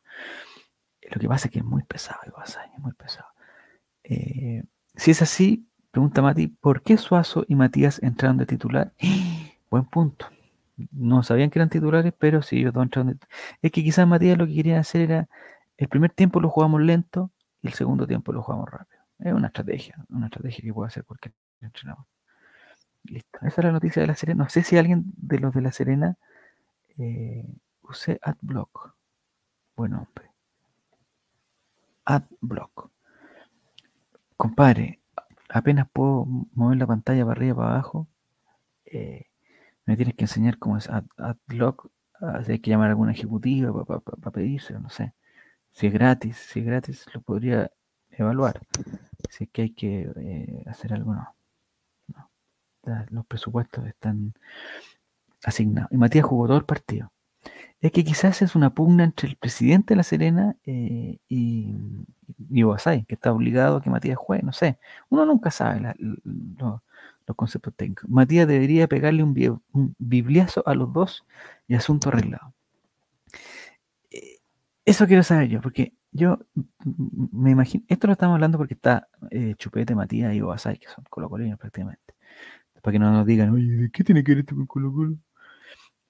Lo que pasa es que es muy pesado Ivo Basay, es muy pesado. si es así, Pregunta Mati, ¿por qué Suazo y Matías entraron de titular? [gasps] Buen punto. No sabían que eran titulares, pero sí, ellos dos entraron de Es que quizás Matías lo que querían hacer era, el primer tiempo lo jugamos lento y el segundo tiempo lo jugamos rápido. Es una estrategia, una estrategia que puede hacer cualquier entrenador. Listo. Esa es la noticia de la Serena. No sé si alguien de los de la Serena eh, use AdBlock. Buen hombre. AdBlock. Compadre, apenas puedo mover la pantalla para arriba, para abajo, eh, me tienes que enseñar cómo es AdBlock, hay que llamar a algún ejecutivo para, para, pedirse, no sé. Si es gratis, si es gratis, lo podría evaluar. Si es que hay que eh, hacer algo, no. Los presupuestos están asignados. Y Matías jugó todo el partido es que quizás es una pugna entre el presidente de La Serena eh, y, y que está obligado a que Matías juegue, no sé. Uno nunca sabe los conceptos técnicos. Matías debería pegarle un, bibliazo a los dos y asunto arreglado. Eh, eso quiero saber yo, porque yo me imagino, esto lo estamos hablando porque está eh, Chupete, Matías y Obasay, que son colocolinos prácticamente. Para que no nos digan, oye, ¿qué tiene que ver esto con Colo Colo?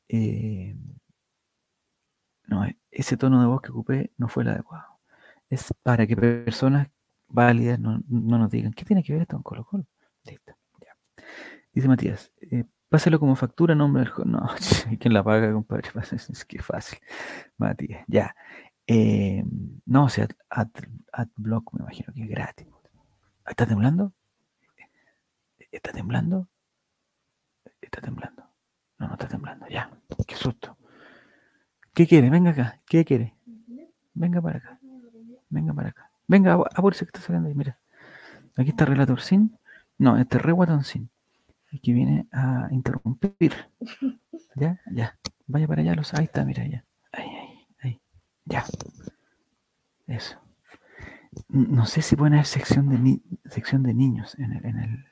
Eh, no, ese tono de voz que ocupé no fue el adecuado. Es para que personas válidas no, nos digan, ¿qué tiene que ver esto con Colo Colo? Listo, ya. Dice Matías, eh, páselo como factura, nombre del No, [laughs] ¿quién la paga, compadre? [laughs] Es que fácil. Matías, ya. Eh, no, o sea, AdBlock me imagino que es gratis. ¿Está temblando? ¿Está temblando? ¿Está temblando? No, no está temblando, ya. Qué susto. ¿Qué quiere? Venga acá. ¿Qué quiere? Venga para acá. Venga para acá. Venga, apúrese que está saliendo ahí. Mira. Aquí está Relator Sin. No, este es Re Sin. Aquí viene a interrumpir. Ya, ya. Vaya para allá. Los... Ahí está, mira, ya. Ahí, ahí, ahí. Ya. Eso. No sé si pueden haber sección de, sección de niños en el, en, el,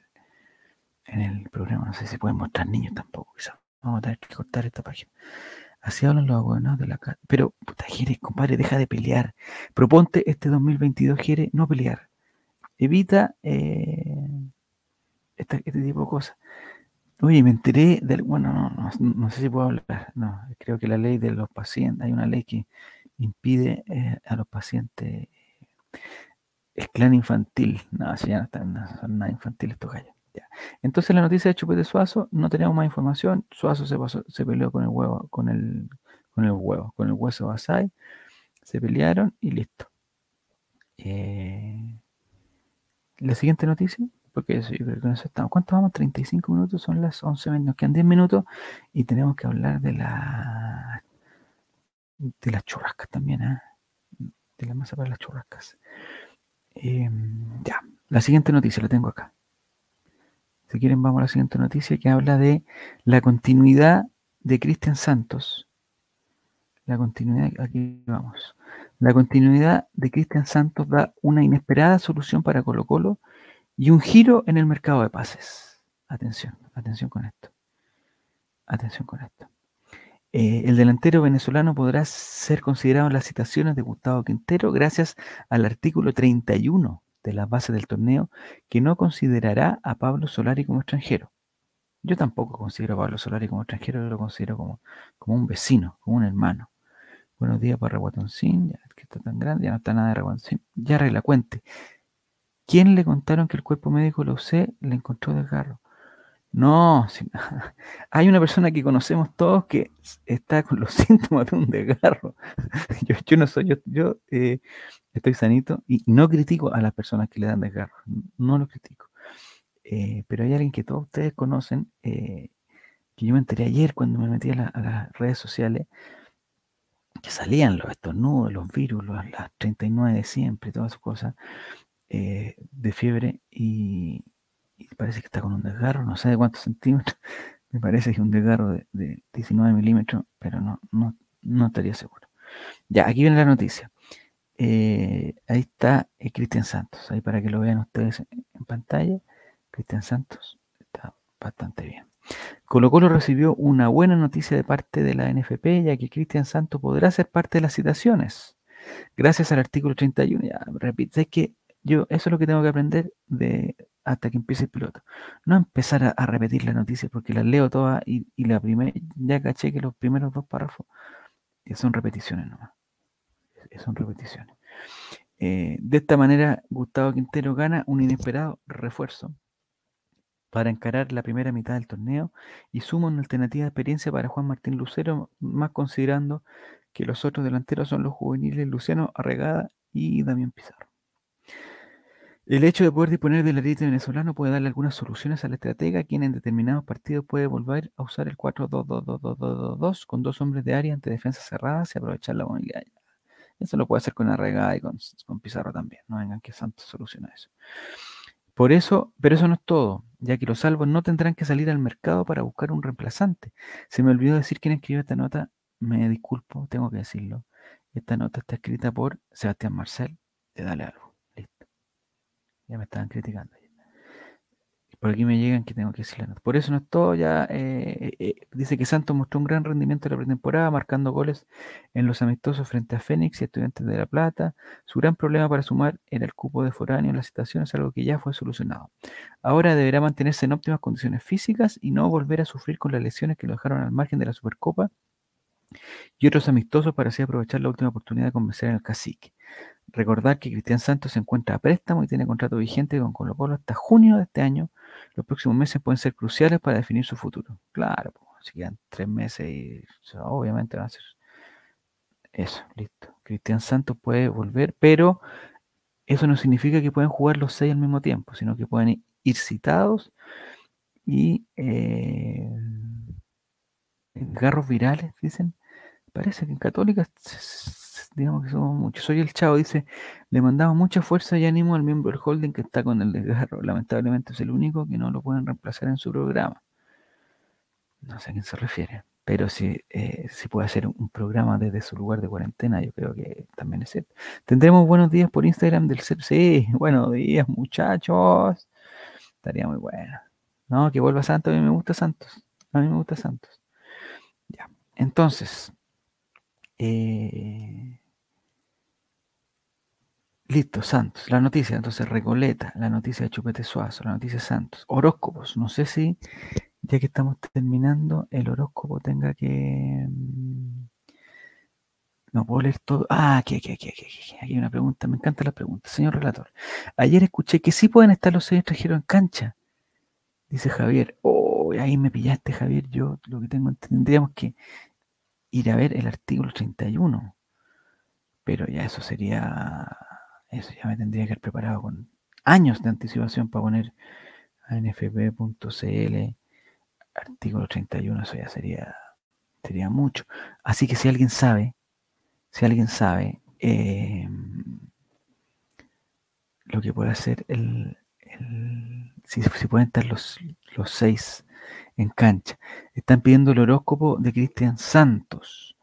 en el programa. No sé si pueden mostrar niños tampoco. Vamos a tener que cortar esta página. Así hablan los abogados de la casa. Pero, puta, Jere, compadre, deja de pelear. Proponte este 2022, Jere, no pelear. Evita eh, este, tipo de cosas. Oye, me enteré del. Bueno, no, no, sé si puedo hablar. No, creo que la ley de los pacientes. Hay una ley que impide eh, a los pacientes el clan infantil. No, si ya no están, nada infantil estos gallos. Entonces la noticia de Chupete Suazo, no teníamos más información. Suazo se, peleó con el huevo, con el, con el huevo, con el hueso Basay. Se pelearon y listo. Eh, la siguiente noticia, porque eso, yo creo que con estamos. ¿Cuánto vamos? 35 minutos, son las 11, nos quedan 10 minutos y tenemos que hablar de la de las churrascas también, ¿eh? de la masa para las churrascas. Em, ya, la siguiente noticia la tengo acá. Si quieren, vamos a la siguiente noticia que habla de la continuidad de Cristian Santos. La continuidad, aquí vamos. La continuidad de Cristian Santos da una inesperada solución para Colo Colo y un giro en el mercado de pases. Atención, atención con esto. Atención con esto. Eh, el delantero venezolano podrá ser considerado en las citaciones de Gustavo Quintero gracias al artículo 31 de las bases del torneo que no considerará a Pablo Solari como extranjero. Yo tampoco considero a Pablo Solari como extranjero, yo lo considero como, como un vecino, como un hermano. Buenos días para Reguatoncín, ya que está tan grande, ya no está nada de Reguatoncín. Ya arregla cuente. ¿Quién le contaron que el cuerpo médico lo usé? Le encontró desgarro. No, [laughs] hay una persona que conocemos todos que está con los [laughs] síntomas de un desgarro. [laughs] Yo, no soy, yo, yo eh, estoy sanito y no critico a las personas que le dan desgarro, no lo critico. Eh, pero hay alguien que todos ustedes conocen, eh, que yo me enteré ayer cuando me metí a, las redes sociales, que salían los estornudos, los virus, las 39 de siempre, todas esas cosas, de fiebre y, parece que está con un desgarro, no sé de cuántos centímetros, [laughs] me parece que es un desgarro de, 19 milímetros, pero no, no, no estaría seguro. Ya, aquí viene la noticia. Eh, ahí está eh, Cristian Santos, ahí para que lo vean ustedes en, pantalla. Cristian Santos está bastante bien. Colo Colo recibió una buena noticia de parte de la NFP, ya que Cristian Santos podrá ser parte de las citaciones. Gracias al artículo 31. Ya, es que yo eso es lo que tengo que aprender de, hasta que empiece el piloto. No empezar a, repetir la noticia porque las leo todas y, la primera, ya caché que los primeros dos párrafos son repeticiones nomás. Son repeticiones. Eh, de esta manera, Gustavo Quintero gana un inesperado refuerzo para encarar la primera mitad del torneo y suma una alternativa de experiencia para Juan Martín Lucero, más considerando que los otros delanteros son los juveniles Luciano Arregada y Damián Pizarro. El hecho de poder disponer del arete venezolano puede darle algunas soluciones al estratega, quien en determinados partidos puede volver a usar el 4-2-2-2-2-2 con dos hombres de área ante defensas cerradas y aprovechar la movilidad. Eso lo puede hacer con Arregada y con, Pizarro también. No vengan que Santos soluciona eso. Por eso, pero eso no es todo, ya que los salvos no tendrán que salir al mercado para buscar un reemplazante. Se me olvidó decir quién escribió esta nota, me disculpo, tengo que decirlo. Esta nota está escrita por Sebastián Marcel de Dale Algo. Ya me estaban criticando. Por aquí me llegan que tengo que decirle. Por eso no es todo. Ya eh, eh, dice que Santos mostró un gran rendimiento en la pretemporada, marcando goles en los amistosos frente a Fénix y Estudiantes de La Plata. Su gran problema para sumar era el cupo de foráneo en las situaciones, algo que ya fue solucionado. Ahora deberá mantenerse en óptimas condiciones físicas y no volver a sufrir con las lesiones que lo dejaron al margen de la Supercopa y otros amistosos para así aprovechar la última oportunidad de convencer al cacique. Recordar que Cristian Santos se encuentra a préstamo y tiene contrato vigente con Colo Colo hasta junio de este año. Los próximos meses pueden ser cruciales para definir su futuro. Claro, si quedan tres meses y obviamente va a ser eso, listo. Cristian Santos puede volver, pero eso no significa que puedan jugar los seis al mismo tiempo, sino que pueden ir citados y eh, garros virales, dicen. Parece que en Católica digamos que somos muchos. Soy el chavo, dice, le mandamos mucha fuerza y ánimo al miembro del holding que está con el desgarro. Lamentablemente es el único que no lo pueden reemplazar en su programa. No sé a quién se refiere. Pero si, eh, si puede hacer un programa desde su lugar de cuarentena, yo creo que también es cierto. Tendremos buenos días por Instagram del Sí, [laughs] buenos días, muchachos. Estaría muy bueno. No, que vuelva Santos. A mí me gusta Santos. A mí me gusta Santos. Ya. Entonces, eh, Listo, Santos. La noticia, entonces Recoleta, la noticia de Chupete Suazo, la noticia de Santos. Horóscopos. No sé si, ya que estamos terminando, el horóscopo tenga que. Mm, no puedo leer todo. Ah, aquí, aquí, aquí, aquí, aquí. hay una pregunta. Me encanta la pregunta. Señor relator, ayer escuché que sí pueden estar los seis extranjeros en cancha. Dice Javier. Oh, ahí me pillaste, Javier. Yo lo que tengo, tendríamos que ir a ver el artículo 31. Pero ya eso sería eso ya me tendría que haber preparado con años de anticipación para poner anfp.cl, artículo 31, eso ya sería, sería mucho. Así que si alguien sabe, si alguien sabe eh, lo que puede hacer el, si, pueden estar los, los seis en cancha. Están pidiendo el horóscopo de Cristian Santos.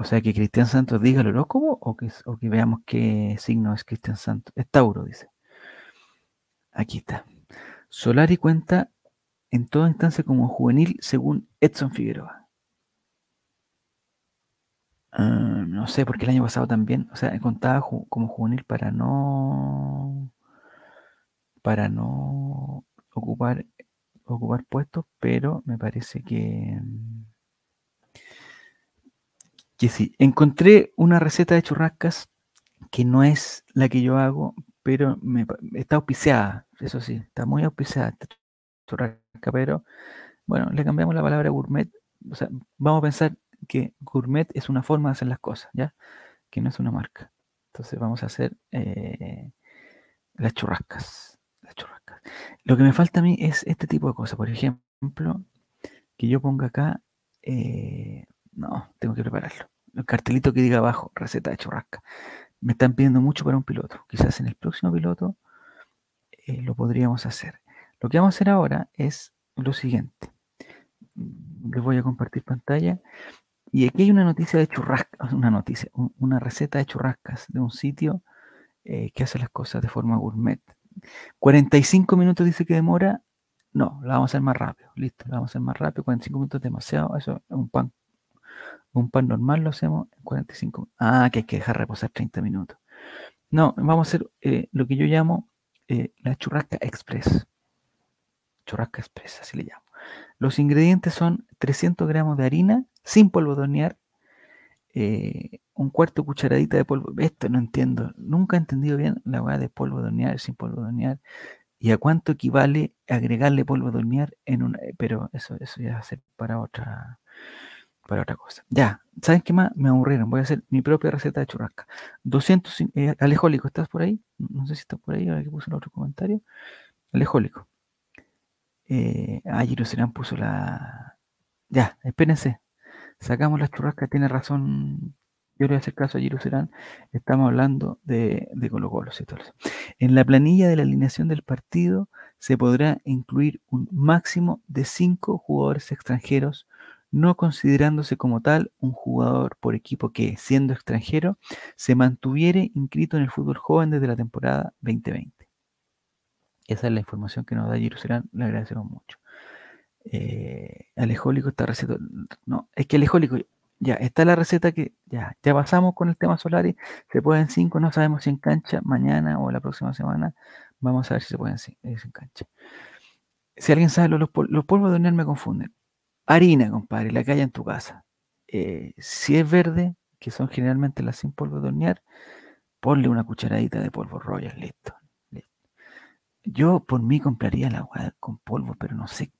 O sea, que Cristian Santos diga el horóscopo o que, o que veamos qué signo es Cristian Santos. Es Tauro, dice. Aquí está. Solari cuenta en toda instancia como juvenil según Edson Figueroa. Ah, no sé, porque el año pasado también, o sea, contaba como juvenil para no para no ocupar ocupar puestos, pero me parece que que sí. Encontré una receta de churrascas que no es la que yo hago, pero me, está auspiciada, eso sí, está muy auspiciada esta churrasca, pero bueno, le cambiamos la palabra gourmet, o sea, vamos a pensar que gourmet es una forma de hacer las cosas, ¿ya? Que no es una marca. Entonces vamos a hacer eh, las churrascas, las churrascas. Lo que me falta a mí es este tipo de cosas. Por ejemplo, que yo ponga acá, eh, no, tengo que prepararlo. El cartelito que diga abajo, receta de churrasca. Me están pidiendo mucho para un piloto. Quizás en el próximo piloto eh, lo podríamos hacer. Lo que vamos a hacer ahora es lo siguiente. Les voy a compartir pantalla y aquí hay una noticia de churrascas, una noticia, una receta de churrascas de un sitio eh, que hace las cosas de forma gourmet. 45 minutos dice que demora. No, la vamos a hacer más rápido. Listo, la vamos a hacer más rápido. 45 minutos es demasiado. Eso es un pan. Un pan normal lo hacemos en 45 Ah, que hay que dejar reposar 30 minutos. No, vamos a hacer eh, lo que yo llamo eh, la churrasca express. Churrasca express, así le llamo. Los ingredientes son 300 gramos de harina sin polvo de eh, un cuarto cucharadita de polvo. Esto no entiendo, nunca he entendido bien la hueá de polvo de sin polvo de y a cuánto equivale agregarle polvo de hornear en una. Pero eso, eso ya va a ser para otra, para otra cosa. Ya, ¿saben qué más? Me aburrieron. Voy a hacer mi propia receta de churrasca. 200, eh, alejólico, ¿estás por ahí? No sé si estás por ahí, ahora que puse el otro comentario. Alejólico. Eh, ah, Serán puso la. Ya, espérense. Sacamos las churrascas, tiene razón. Yo le voy a hacer caso a Serán. Estamos hablando de, de Colo Colo. En la planilla de la alineación del partido se podrá incluir un máximo de cinco jugadores extranjeros, no considerándose como tal un jugador por equipo que, siendo extranjero, se mantuviera inscrito en el fútbol joven desde la temporada 2020. Esa es la información que nos da Serán. Le agradecemos mucho. Eh, alejólico está receta. No, es que alejólico, ya, está la receta que ya, ya pasamos con el tema solar y se pueden cinco, no sabemos si en cancha, mañana o la próxima semana, vamos a ver si se pueden en, en cancha. Si alguien sabe, los, polvos de hornear me confunden. Harina, compadre, la que hay en tu casa. Eh, si es verde, que son generalmente las sin polvo de hornear, ponle una cucharadita de polvo Royal, listo. Yo por mí compraría la agua con polvo, pero no sé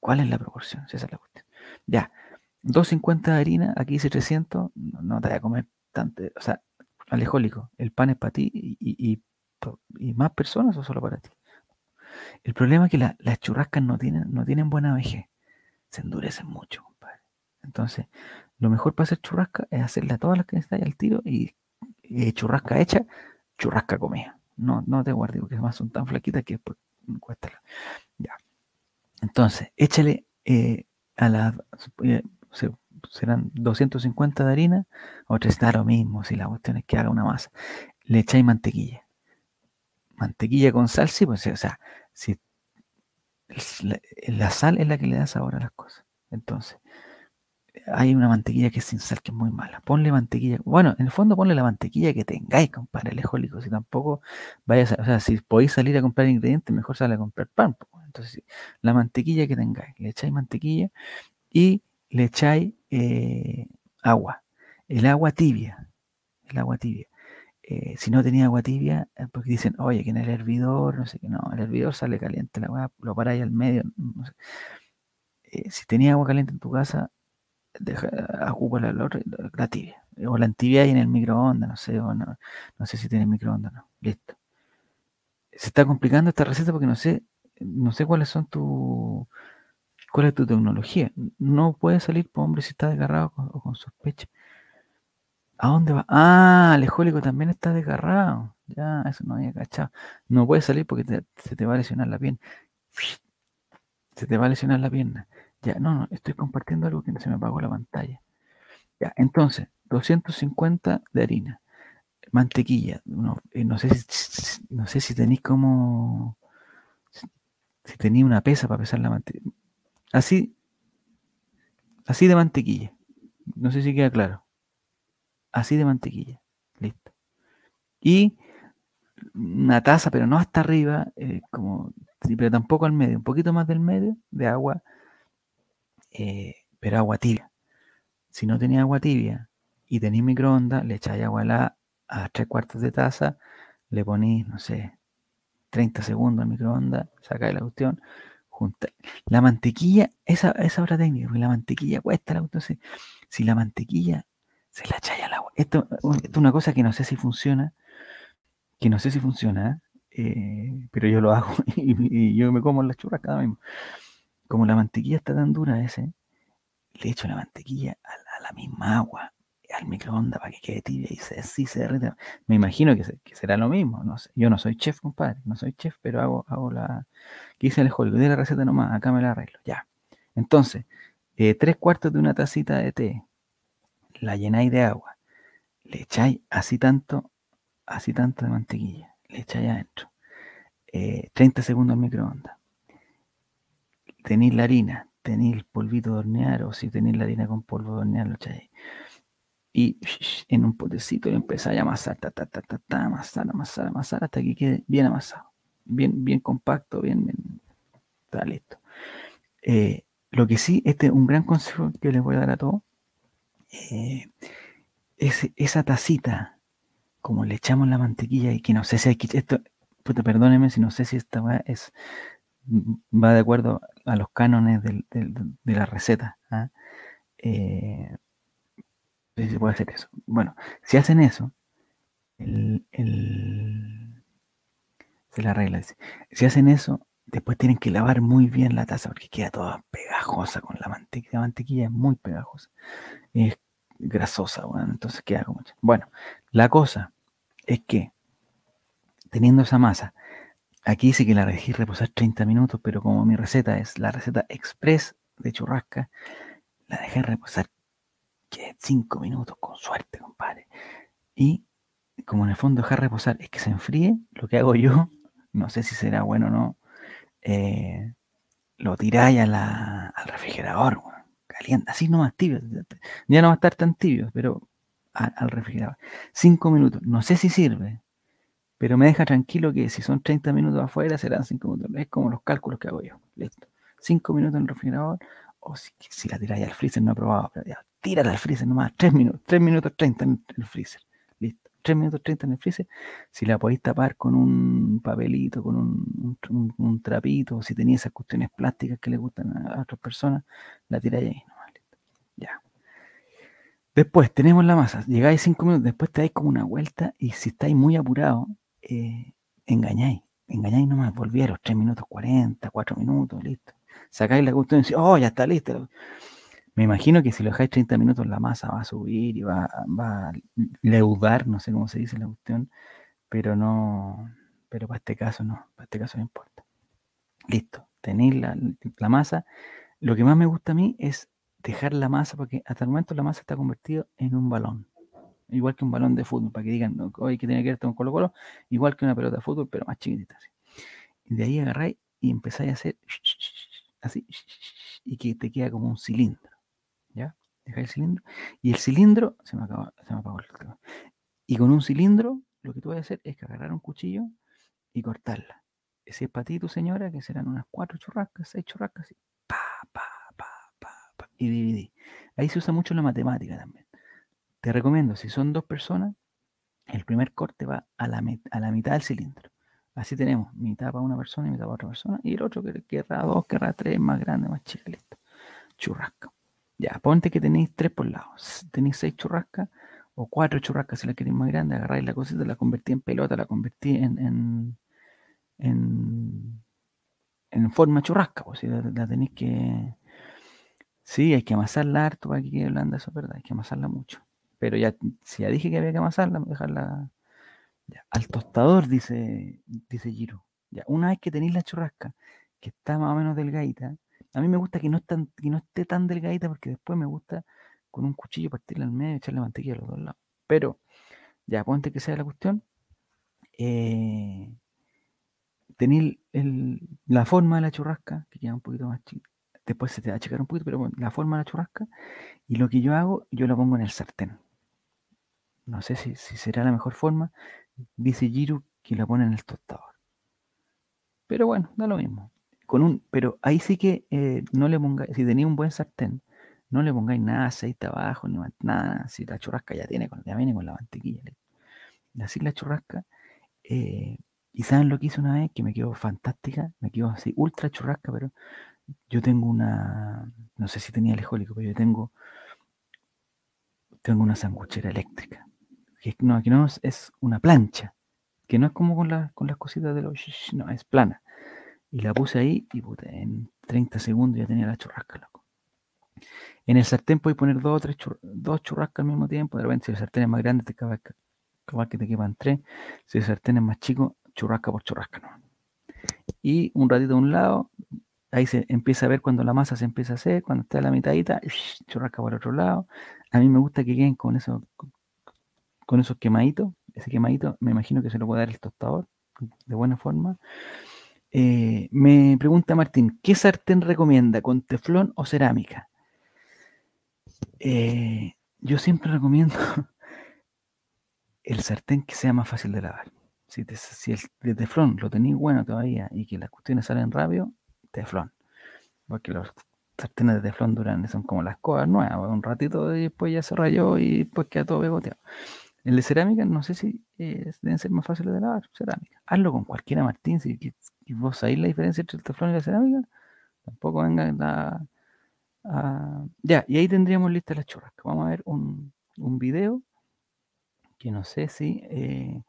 ¿Cuál es la proporción? esa es la cuestión. Ya, 250 de harina, aquí dice 300, no, te voy a comer tanto. O sea, alejólico, el pan es para ti y, más personas o solo para ti. El problema es que las churrascas no tienen, no tienen buena vejez. Se endurecen mucho, compadre. Entonces, lo mejor para hacer churrasca es hacerle a todas las que están al tiro y, churrasca hecha, churrasca comida. No, no te guardes porque además son tan flaquitas que después cuesta. Ya. Entonces, échale eh, a la. Eh, serán 250 de harina, o está lo mismo, si la cuestión es que haga una masa. Le echáis mantequilla. Mantequilla con sal, sí, pues, o sea, si la, sal es la que le da sabor a las cosas. Entonces, hay una mantequilla que es sin sal, que es muy mala. Ponle mantequilla. Bueno, en el fondo ponle la mantequilla que tengáis, compadre, el Si tampoco vayas a, o sea, si podéis salir a comprar ingredientes, mejor sale a comprar pan. Entonces, la mantequilla que tengáis, le echáis mantequilla y le echáis eh, agua. El agua tibia. El agua tibia. Eh, si no tenía agua tibia, eh, porque dicen, oye, que en el hervidor, no sé qué, no, el hervidor sale caliente, la agua lo paráis al medio. si tenía agua caliente en tu casa, deja, ocupa la, la, tibia. O la tibia ahí en el microondas, no sé, o no, no sé si tiene microondas, no. Listo. Se está complicando esta receta porque no sé no sé cuáles son tu, cuál es tu tecnología. No puede salir por hombre si está desgarrado o con sospecha. ¿A dónde va? Ah, el ejólico también está desgarrado. Ya, eso no había cachado. No puede salir porque se te va a lesionar la pierna. Se te va a lesionar la pierna. Ya, no, no, estoy compartiendo algo que se me apagó la pantalla. Ya, entonces, 250 de harina. Mantequilla. No, eh, no sé si, no sé si tenéis como. Si, tenéis una pesa para pesar la mantequilla. Así. Así de mantequilla. No sé si queda claro. Así de mantequilla. Listo. Y una taza, pero no hasta arriba, eh, como, pero tampoco al medio, un poquito más del medio de agua, eh, pero agua tibia. Si no tenía agua tibia y tenéis microondas, le echáis agua a, a tres cuartos de taza, le ponéis, no sé, 30 segundos al microondas, sacáis la cuestión, junta. La mantequilla, esa, esa hora técnica, porque la mantequilla cuesta la cuestión. Si, la mantequilla se la echáis al agua. Esto, es una cosa que no sé si funciona, que no sé si funciona, eh, pero yo lo hago [laughs] y, yo me como las churras cada mismo. Como la mantequilla está tan dura ese, le echo la mantequilla a la, misma agua, al microondas para que quede tibia y se, así se. Me imagino que, será lo mismo. No sé. Yo no soy chef, compadre, no soy chef, pero hago, hago la... ¿Qué hice el de la receta nomás, acá me la arreglo. Ya. Entonces, eh, tres cuartos de una tacita de té, la llenáis de agua, le echáis así tanto así tanto de mantequilla, le echáis adentro. 30 eh, segundos al microondas. Tenéis la harina, tenéis el polvito de hornear, o si tenéis la harina con polvo de hornear, lo echáis. Y [sniffs] en un potecito y empezáis a amasar, ta, ta, ta, ta, amasar, amasar, amasar, hasta que quede bien amasado. Bien, bien compacto, bien, bien está listo. Eh, lo que sí, este es un gran consejo que les voy a dar a todos. Eh, es esa tacita como le echamos la mantequilla y que no sé si que, esto, puta, perdóneme si no sé si esta va, es, va de acuerdo a los cánones de la receta. ¿ah? Eh, se puede hacer eso. Bueno, si hacen eso, se la regla dice. Si hacen eso, después tienen que lavar muy bien la taza porque queda toda pegajosa con la mantequilla. La mantequilla es muy pegajosa. Es grasosa, bueno, entonces queda como... Bueno, la cosa es que, teniendo esa masa, aquí dice que la dejé reposar 30 minutos, pero como mi receta es la receta express de churrasca, la dejé reposar 5 minutos, con suerte, compadre. Y como en el fondo dejar reposar es que se enfríe, lo que hago yo, [laughs] no sé si será bueno o no, eh, lo tiráis al refrigerador, caliente, así nomás tibio. Ya no va a estar tan tibio, pero al refrigerador. Cinco minutos. No sé si sirve, pero me deja tranquilo que si son 30 minutos afuera serán cinco minutos. Es como los cálculos que hago yo. Listo. Cinco minutos en el refrigerador. O si, si la tiráis al freezer, no he probado, pero ya, tírala al freezer nomás. Tres minutos. Tres minutos 30 en el freezer. Listo. Tres minutos 30 en el freezer. Si la podéis tapar con un papelito, con un, un, trapito, si tenéis esas cuestiones plásticas que le gustan a otras personas, la tiráis ahí nomás. Ya. Después tenemos la masa, llegáis cinco minutos, después te dais como una vuelta y si estáis muy apurados, eh, engañáis, engañáis nomás, volví los 3 minutos 40, 4 minutos, listo. Sacáis la cuestión y decís, oh, ya está listo. Me imagino que si lo dejáis 30 minutos la masa va a subir y va, a leudar, no sé cómo se dice la cuestión, pero no, pero para este caso no, para este caso no importa. Listo, tenéis la, masa. Lo que más me gusta a mí es dejar la masa, porque hasta el momento la masa está convertida en un balón. Igual que un balón de fútbol, para que digan, hoy que tiene que ver con Colo Colo, igual que una pelota de fútbol, pero más chiquitita. De ahí agarráis y empezáis a hacer así, y que te queda como un cilindro. El cilindro. Y el cilindro, se me, acaba, se me apagó el Y con un cilindro, lo que tú vas a hacer es que agarrar un cuchillo y cortarla. Si es para ti, tu señora, que serán unas cuatro churrascas, seis churrascas, y pa, pa, y dividí. Ahí se usa mucho la matemática también. Te recomiendo, si son dos personas, el primer corte va a la, a la mitad del cilindro. Así tenemos mitad para una persona y mitad para otra persona. Y el otro que querrá dos, querrá tres, más grande, más chica, listo. Churrasca. Ya, ponte que tenéis tres por lado. Tenéis seis churrascas o cuatro churrascas si la queréis más grande. Agarráis la cosita, la convertí en pelota, la convertí en, en, en forma churrasca, pues si la, tenéis que. Sí, hay que amasarla harto para que quede blanda, eso es verdad, hay que amasarla mucho. Pero ya, si ya dije que había que amasarla, dejarla. Al tostador, dice, dice Giro. Ya, una vez que tenéis la churrasca, que está más o menos delgadita, a mí me gusta que no, esté tan delgadita porque después me gusta con un cuchillo partirla al medio y echarle mantequilla a los dos lados. Pero, ya, ponte que sea la cuestión. Eh, tenéis el- la forma de la churrasca, que queda un poquito más chica. Después se te va a checar un poquito, pero bueno, la forma de la churrasca. Y lo que yo hago, yo la pongo en el sartén. No sé si, si será la mejor forma. Dice Giru que la pone en el tostador. Pero bueno, da lo mismo. Con un, pero ahí sí que eh, no le pongáis, si tenéis un buen sartén, no le pongáis nada aceite abajo, ni nada. Si la churrasca ya tiene, ya viene con la mantequilla. así la churrasca. eh, y saben lo que hice una vez, que me quedó fantástica, me quedó así, ultra churrasca, pero yo tengo una, no sé si tenía alejólico, pero yo tengo, tengo una sanguchera eléctrica. Que no, que no es, una plancha, que no es como con, la- con las cositas de los, no, es plana. Y la puse ahí y puta, en 30 segundos ya tenía la churrasca, loco. En el sartén puedes poner dos o tres dos churrascas al mismo tiempo. De repente, si el sartén es más grande, te capaz, capaz que te quepan tres. Si el sartén es más chico, churrasca por churrasca, no. Y un ratito de un lado, ahí se empieza a ver cuando la masa se empieza a hacer, cuando está a la mitadita, churrasca por otro lado. A mí me gusta que queden con eso, con esos quemaditos. Ese quemadito me imagino que se lo puede dar el tostador de buena forma. Eh, me pregunta Martín, ¿qué sartén recomienda? ¿Con teflón o cerámica? Eh, yo siempre [laughs] recomiendo el sartén que sea más fácil de lavar. Si, el de teflón lo tenéis bueno todavía y que las cuestiones salen rápido, teflón. Porque los sartenes de teflón duran, son como las cosas nuevas, un ratito y después ya se rayó y después queda todo pegoteado. El de cerámica, no sé si eh, deben ser más fáciles de lavar, cerámica. Hazlo con cualquiera, Martín, si, vos sabéis la diferencia entre el teflón y la cerámica, tampoco venga a, a- Ya, y ahí tendríamos listas las churrascas. Vamos a ver un, un video que no sé si... eh,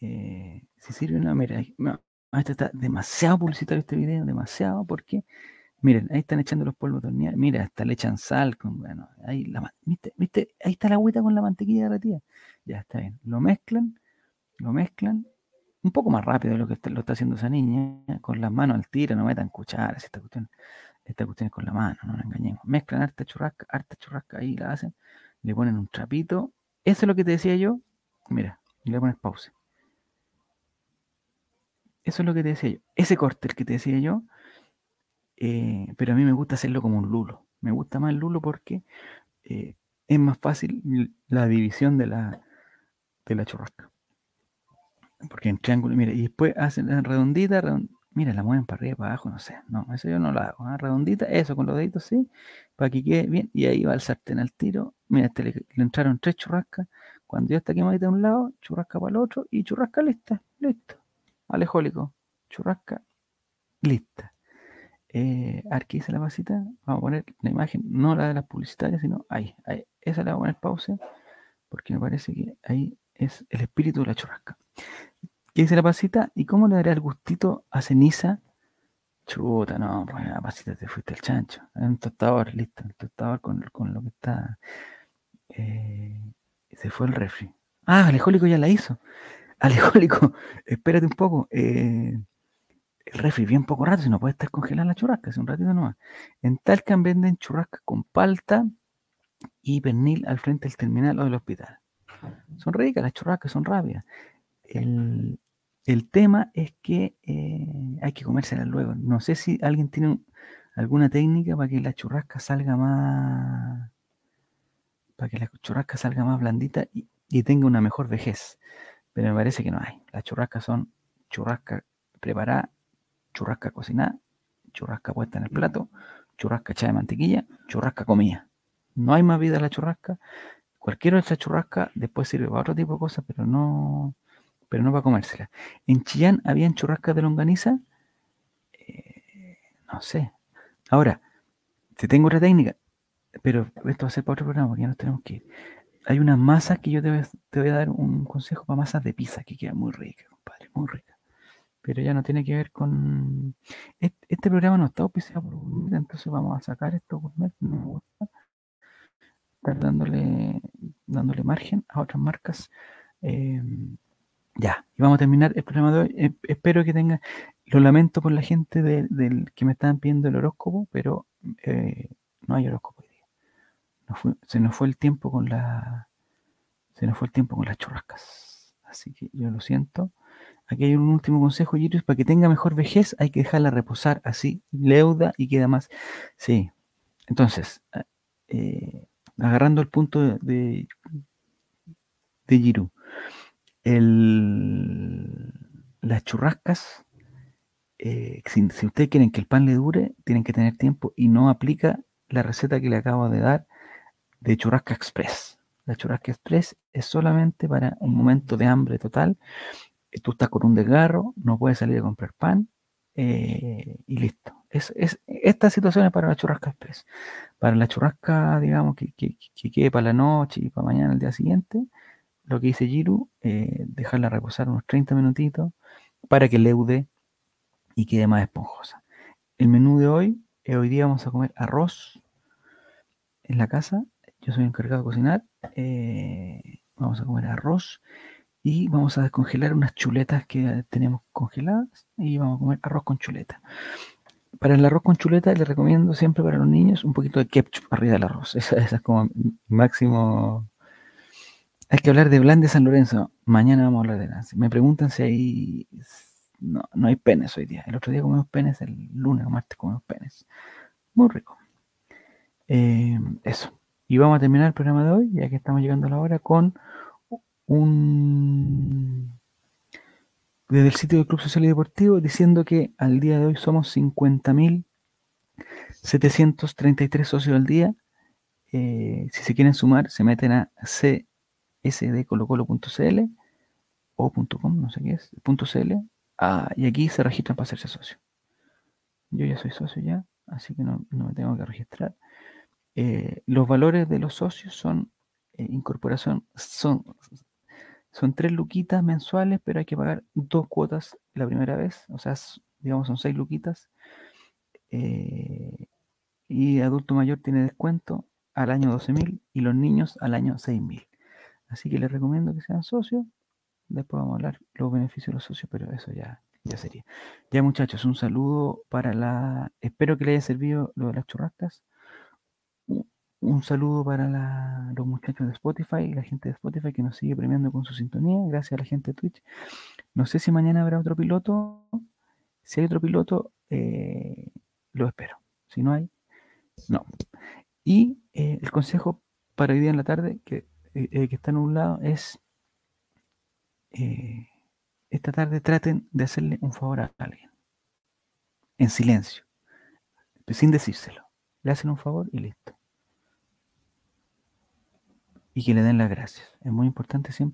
eh, si sirve no, mira, no, este está demasiado publicitario este video, demasiado, porque miren, ahí están echando los polvos de mira, hasta le echan sal, con, bueno, ahí la, ¿viste? ¿viste? Ahí está la agüita con la mantequilla derretida, ya está bien, lo mezclan, lo mezclan, un poco más rápido de lo que está- lo está haciendo esa niña, con las manos al tiro, no metan cucharas, esta cuestión, esta cuestión es con la mano, no nos engañemos, mezclan harta churrasca, harta churrasca, ahí la hacen, le ponen un trapito, eso es lo que te decía yo, mira, le pones pausa. Eso es lo que te decía yo. Ese corte, el que te decía yo, eh, pero a mí me gusta hacerlo como un lulo. Me gusta más el lulo porque eh, es más fácil la división de la, de la churrasca. Porque en triángulo, mira, y después hacen la redondita, redon- mira, la mueven para arriba, para abajo, no sé. No, eso yo no lo hago. ¿ah? Redondita, eso con los deditos, sí, para que quede bien. Y ahí va el sartén al tiro. Mira, este le, le entraron tres churrascas. Cuando ya está quemadita de un lado, churrasca para el otro y churrasca lista. Listo. Alejólico. Churrasca lista. Eh, a ver qué dice la pasita. Vamos a poner la imagen, no la de las publicitarias, sino ahí, ahí. Esa le voy a poner pausa porque me parece que ahí es el espíritu de la churrasca. ¿Qué dice la pasita? ¿Y cómo le daré el gustito a ceniza? Chuta, no, pues la pasita te fuiste el chancho. Un tostador, listo, un tostador con, con lo que está. eh, se fue el refri. Ah, Alejólico ya la hizo. Alejólico, [laughs] espérate un poco. eh, el refri bien poco rato, si no puede estar congelada la churrasca, hace un ratito nomás. En Talcan venden churrascas con palta y pernil al frente del terminal o del hospital. Son ricas, las churrascas son rápidas. El, el tema es que eh, hay que comérselas luego. No sé si alguien tiene un- alguna técnica para que la churrasca salga más. para que la churrasca salga más blandita y, y tenga una mejor vejez. Pero me parece que no hay. Las churrascas son churrasca preparada, churrasca cocinada, churrasca puesta en el plato, churrasca echada de mantequilla, churrasca comida. No hay más vida en la churrasca. Cualquiera de esas churrascas después sirve para otro tipo de cosas, pero no, pero no para comérsela. En Chillán habían churrascas de longaniza. eh, no sé. Ahora, si tengo otra técnica, pero esto va a ser para otro programa, porque ya nos tenemos que ir. Hay unas masas que yo te voy, a, te voy a dar un consejo para masas de pizza que queda muy rica, compadre, muy rica. Pero ya no tiene que ver con... Este, programa no está auspiciado por Gourmet, entonces vamos a sacar esto Gourmet, no me gusta. Estar dándole, dándole margen a otras marcas. Eh, ya, y vamos a terminar el programa de hoy. Eh, espero que tenga, lo lamento por la gente de- del que me estaban pidiendo el horóscopo, pero eh, no hay horóscopo hoy día. Se nos fue el tiempo con la, se nos fue el tiempo con las churrascas. Así que yo lo siento. Aquí hay un último consejo, Girius, para que tenga mejor vejez hay que dejarla reposar así, leuda y queda más. Sí. Entonces, a- eh, agarrando el punto de, de, el- las churrascas, eh, si, si ustedes quieren que el pan le dure, tienen que tener tiempo y no aplica la receta que le acabo de dar de churrasca express. La churrasca express es solamente para un momento de hambre total. Eh, Tú estás con un desgarro, no puedes salir a comprar pan eh, y listo. Es, es, esta situación es para la churrasca express. Para la churrasca, digamos, que, que, que quede para la noche y para mañana, el día siguiente, lo que dice Giru, eh, dejarla reposar unos 30 minutitos para que leude y quede más esponjosa. El menú de hoy, eh, hoy día vamos a comer arroz en la casa. Yo soy encargado de cocinar. eh, vamos a comer arroz y vamos a descongelar unas chuletas que tenemos congeladas y vamos a comer arroz con chuleta. Para el arroz con chuleta les recomiendo siempre para los niños un poquito de ketchup arriba del arroz. [laughs] Esa, es como máximo. Hay que hablar de Blan de San Lorenzo. Mañana vamos a hablar de Nancy. Me preguntan si hay. No, no hay penes hoy día. El otro día comimos penes, el lunes o martes comimos penes. Muy rico. Eh, eso. Y vamos a terminar el programa de hoy, ya que estamos llegando a la hora, con un. Desde el sitio del Club Social y Deportivo, diciendo que al día de hoy somos 50.733 socios al día. Eh, si se quieren sumar, se meten a csdcolocolo.cl o .com, no sé qué es, .cl, ah, y aquí se registran para hacerse socio. Yo ya soy socio ya, así que no, no me tengo que registrar. Eh, los valores de los socios son eh, incorporación, son, son tres luquitas mensuales, pero hay que pagar dos cuotas la primera vez, o sea, digamos son seis luquitas. eh, y adulto mayor tiene descuento al año 12.000 y los niños al año 6.000. Así que les recomiendo que sean socios. Después vamos a hablar los beneficios de los socios, pero eso ya, ya sería. Ya muchachos, un saludo para la... Espero que les haya servido lo de las churrascas. Un, saludo para los muchachos de Spotify la gente de Spotify que nos sigue premiando con su sintonía. Gracias a la gente de Twitch. No sé si mañana habrá otro piloto. Si hay otro piloto, eh, lo espero. Si no hay, no. Y eh, el consejo para hoy día en la tarde, que, eh, eh, que está nublado, es esta tarde traten de hacerle un favor a alguien. En silencio. Sin decírselo. Le hacen un favor y listo. Y que le den las gracias. Es muy importante siempre.